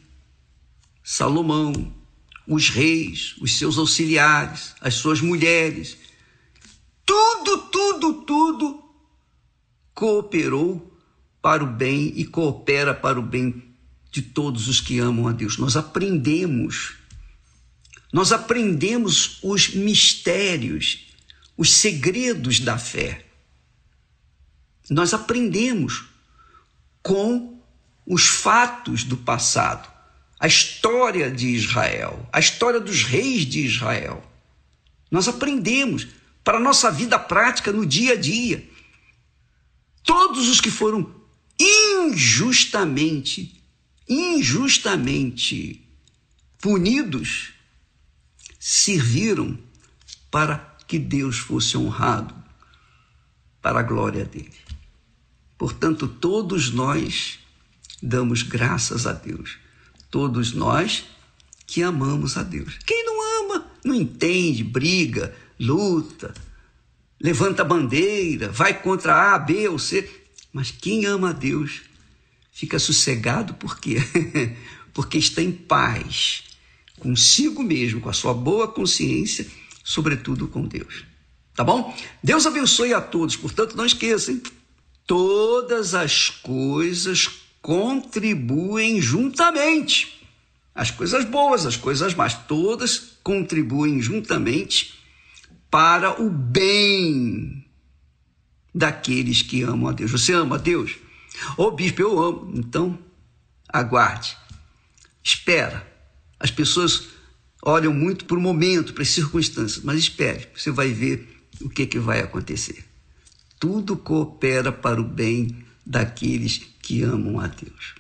Salomão, os reis, os seus auxiliares, as suas mulheres, tudo, tudo, tudo cooperou para o bem e coopera para o bem de todos os que amam a Deus. Nós aprendemos nós aprendemos os mistérios, os segredos da fé. Nós aprendemos com os fatos do passado, a história de Israel, a história dos reis de Israel. Nós aprendemos para a nossa vida prática no dia a dia. Todos os que foram injustamente, injustamente punidos, serviram para que Deus fosse honrado, para a glória dele. Portanto, todos nós damos graças a Deus. Todos nós que amamos a Deus. Quem não ama, não entende, briga, luta, levanta bandeira, vai contra A, B ou C. Mas quem ama a Deus fica sossegado por quê? Porque está em paz consigo mesmo, com a sua boa consciência, sobretudo com Deus. Tá bom? Deus abençoe a todos. Portanto, não esqueçam, todas as coisas contribuem juntamente. As coisas boas, as coisas más, todas contribuem juntamente para o bem daqueles que amam a Deus. Você ama a Deus? Ô bispo, eu amo. Então, aguarde. Espera. As pessoas olham muito para o momento, para as circunstâncias, mas espere, você vai ver o que, que vai acontecer. Tudo coopera para o bem daqueles que amam a Deus.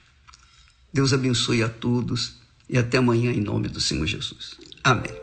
Deus abençoe a todos e até amanhã em nome do Senhor Jesus. Amém.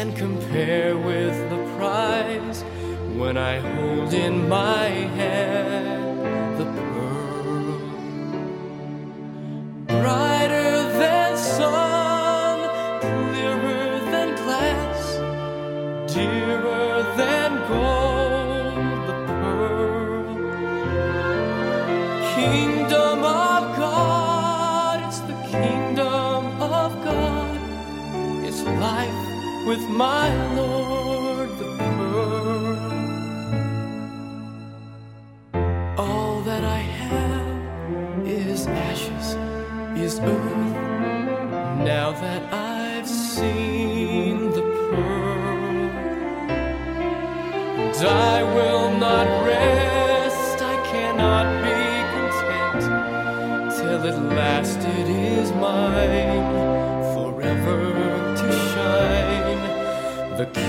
Can compare with the prize when I hold in my hand my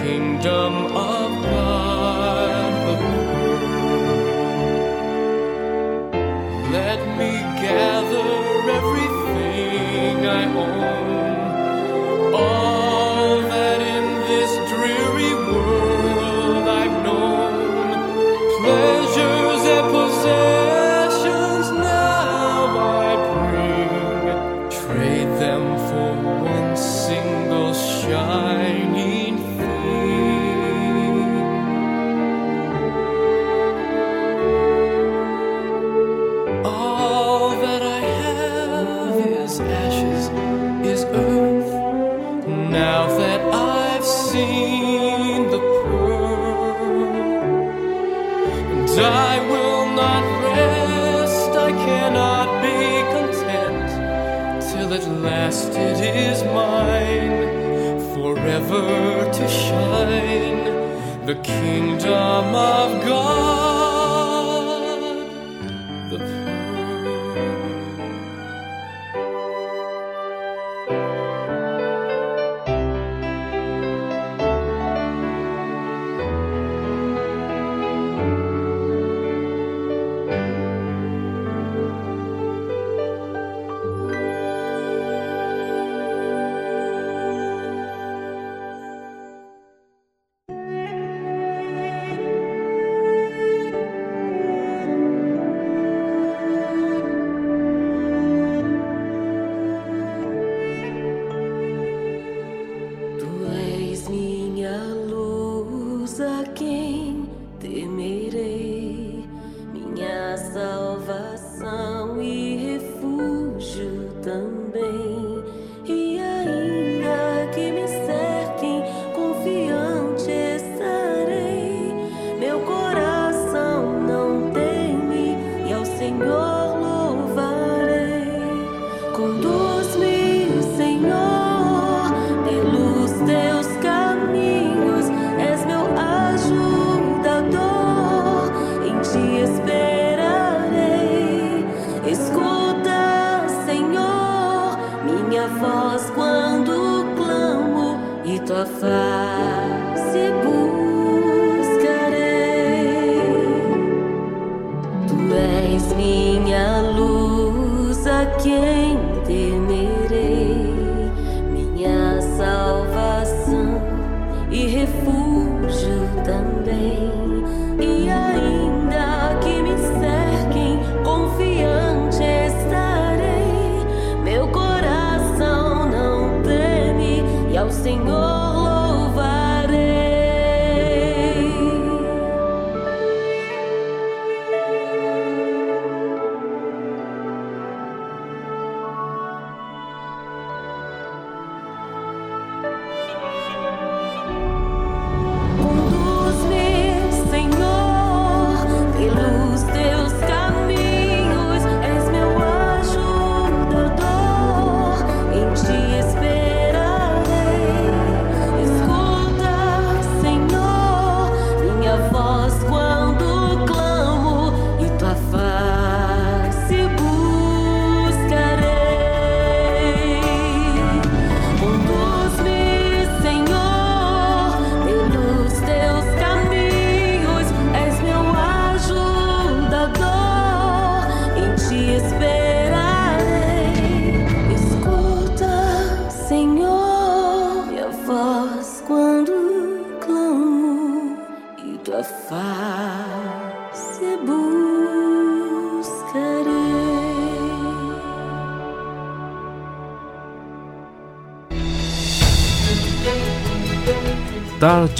kingdom of God. Let me gather everything I own, the kingdom of God.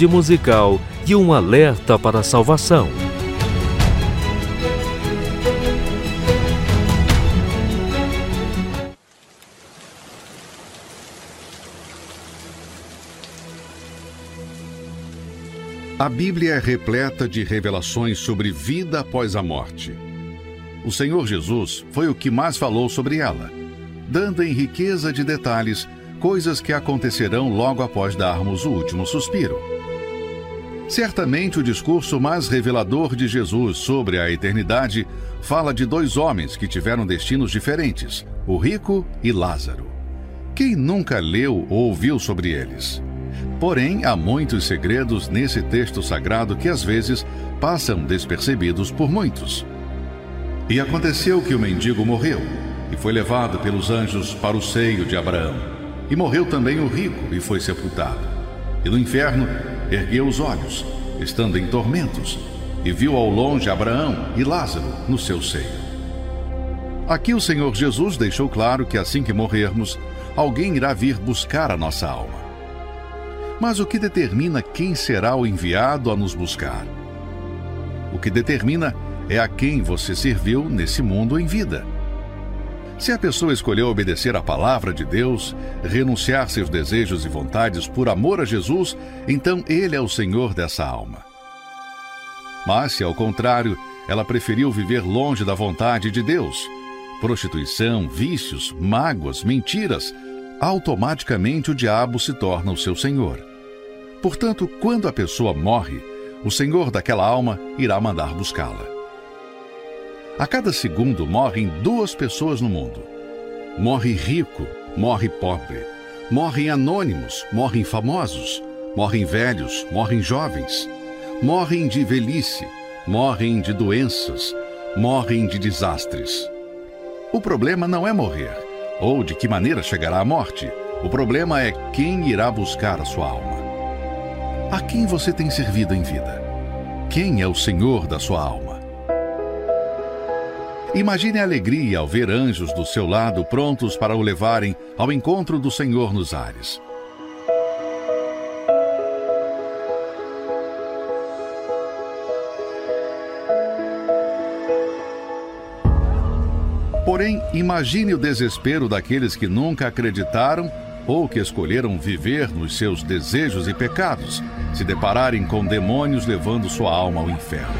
Tarde musical e um alerta para a salvação. A Bíblia é repleta de revelações sobre vida após a morte. O Senhor Jesus foi o que mais falou sobre ela, dando em riqueza de detalhes coisas que acontecerão logo após darmos o último suspiro. Certamente o discurso mais revelador de Jesus sobre a eternidade fala de dois homens que tiveram destinos diferentes, o rico e Lázaro. Quem nunca leu ou ouviu sobre eles? Porém, há muitos segredos nesse texto sagrado que às vezes passam despercebidos por muitos. E aconteceu que o mendigo morreu e foi levado pelos anjos para o seio de Abraão. E morreu também o rico e foi sepultado. E no inferno ergueu os olhos, estando em tormentos, e viu ao longe Abraão e Lázaro no seu seio. Aqui o Senhor Jesus deixou claro que assim que morrermos, alguém irá vir buscar a nossa alma. Mas o que determina quem será o enviado a nos buscar? O que determina é a quem você serviu nesse mundo em vida. Se a pessoa escolheu obedecer à palavra de Deus, renunciar seus desejos e vontades por amor a Jesus, então Ele é o Senhor dessa alma. Mas se, ao contrário, ela preferiu viver longe da vontade de Deus, prostituição, vícios, mágoas, mentiras, automaticamente o diabo se torna o seu senhor. Portanto, quando a pessoa morre, o senhor daquela alma irá mandar buscá-la. A cada segundo morrem duas pessoas no mundo. Morre rico, morre pobre. Morrem anônimos, morrem famosos. Morrem velhos, morrem jovens. Morrem de velhice, morrem de doenças, morrem de desastres. O problema não é morrer, ou de que maneira chegará a morte. O problema é quem irá buscar a sua alma. A quem você tem servido em vida? Quem é o Senhor da sua alma? Imagine a alegria ao ver anjos do seu lado prontos para o levarem ao encontro do Senhor nos ares. Porém, imagine o desespero daqueles que nunca acreditaram ou que escolheram viver nos seus desejos e pecados, se depararem com demônios levando sua alma ao inferno.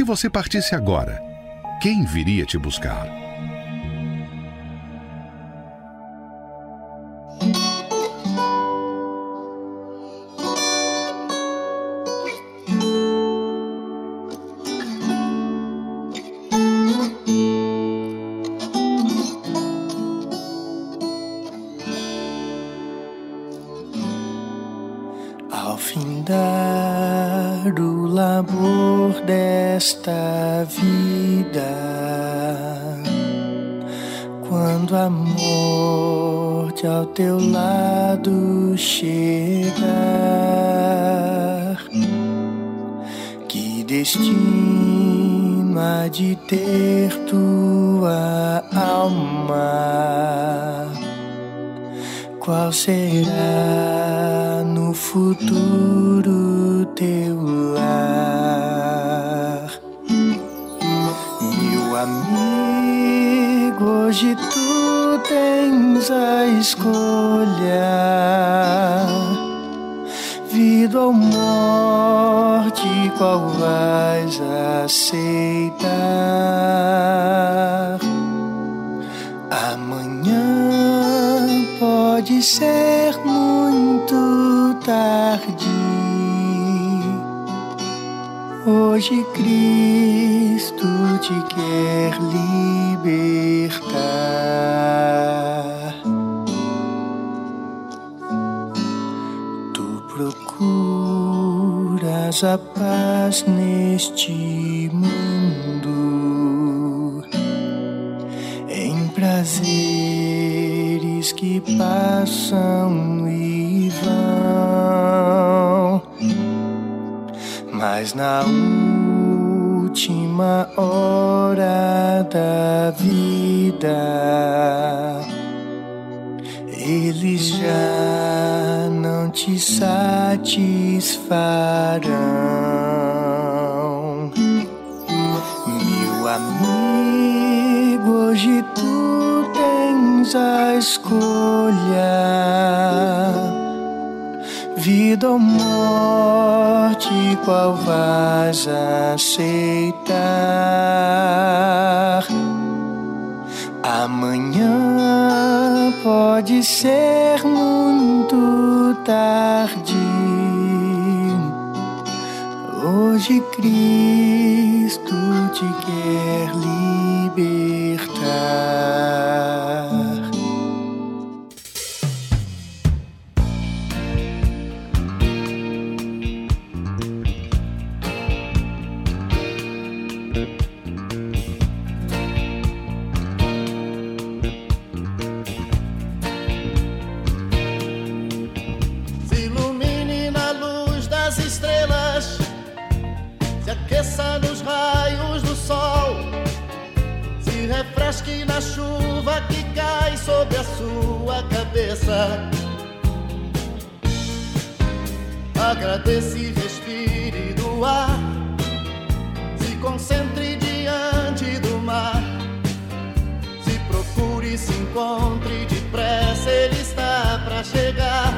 Se você partisse agora, quem viria te buscar? Destino de ter tua alma? Qual será no futuro teu lar? Meu amigo, hoje tu tens a escolha: vida ou morte, qual vais aceitar? Amanhã pode ser muito tarde. Hoje Cristo te quer libertar. A paz neste mundo. Em prazeres que passam e vão, mas na última hora da vida, eles já te satisfarão. Meu amigo, hoje tu tens a escolha vida ou morte, qual vais aceitar? Amanhã pode ser muito tarde. Hoje Cristo te quer libertar. Na chuva que cai sobre a sua cabeça. Agradeça e respire do ar, se concentre diante do mar. Se procure, se encontre depressa, ele está pra chegar.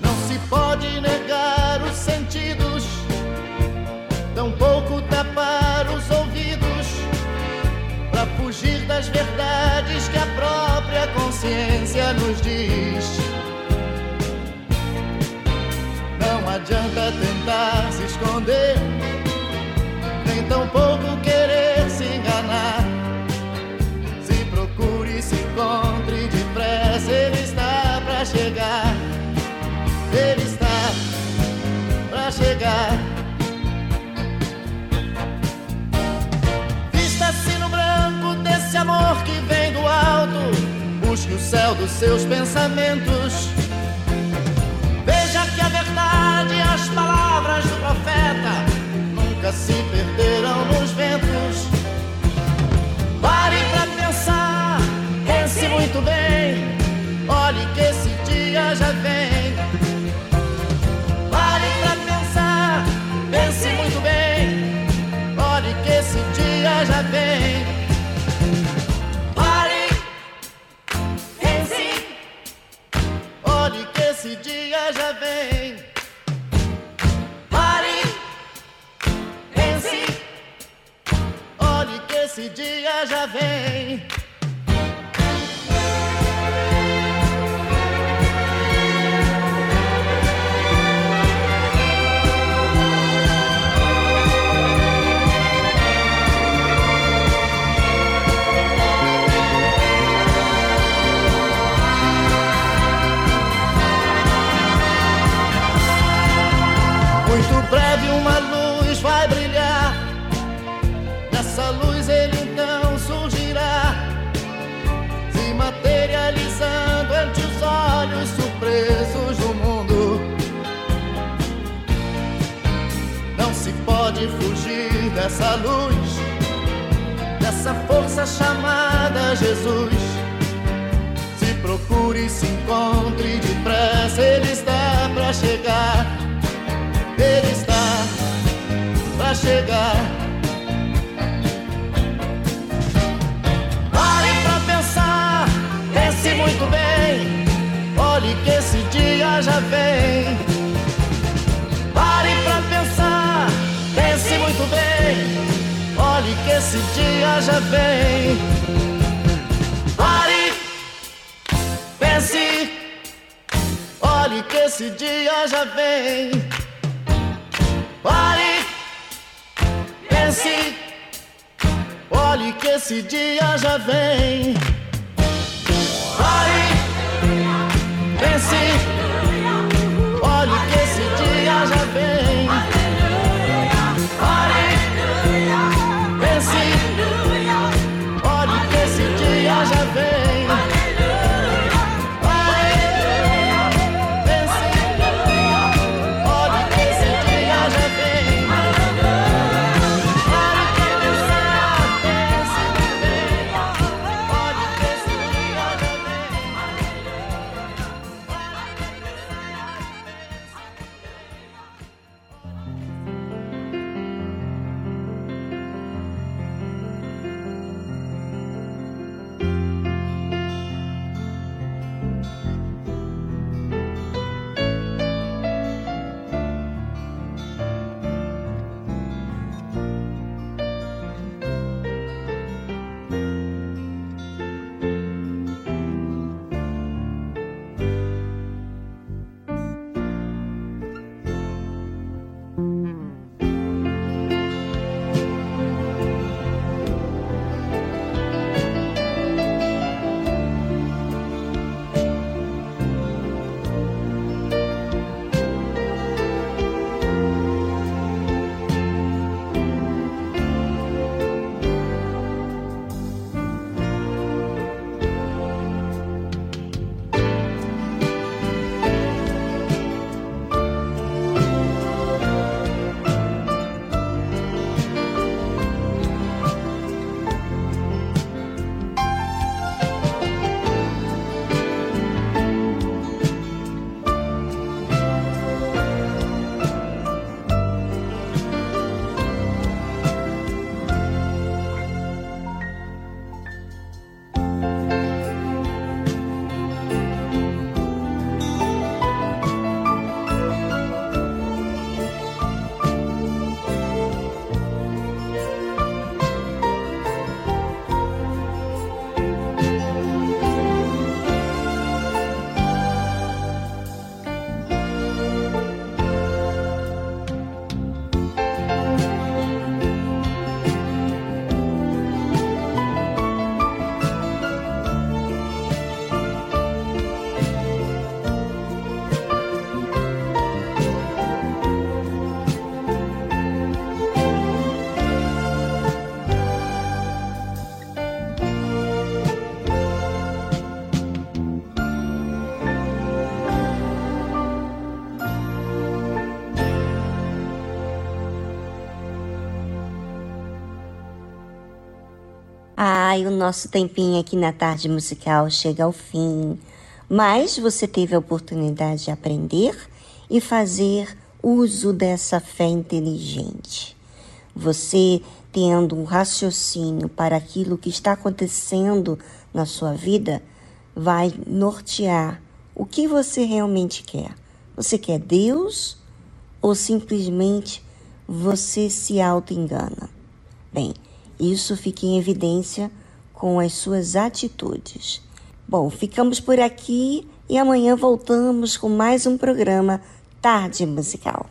Não se pode negar das verdades que a própria consciência nos diz. Não adianta tentar se esconder, nem tampouco querer amor que vem do alto. Busque o céu dos seus pensamentos. Veja que a verdade e as palavras do profeta nunca se perderão nos ventos. Pare pra pensar, pense muito bem. Olhe que esse dia já vem. Pare pra pensar, pense muito bem. Olhe que esse dia já vem. Esse dia já vem. Pare, pense. Olhe que esse dia já vem. O nosso tempinho aqui na tarde musical chega ao fim, mas você teve a oportunidade de aprender e fazer uso dessa fé inteligente. Você tendo um raciocínio para aquilo que está acontecendo na sua vida, vai nortear o que você realmente quer. Você quer Deus ou simplesmente você se auto-engana? Bem, isso fica em evidência com as suas atitudes. Bom, ficamos por aqui e amanhã voltamos com mais um programa Tarde Musical.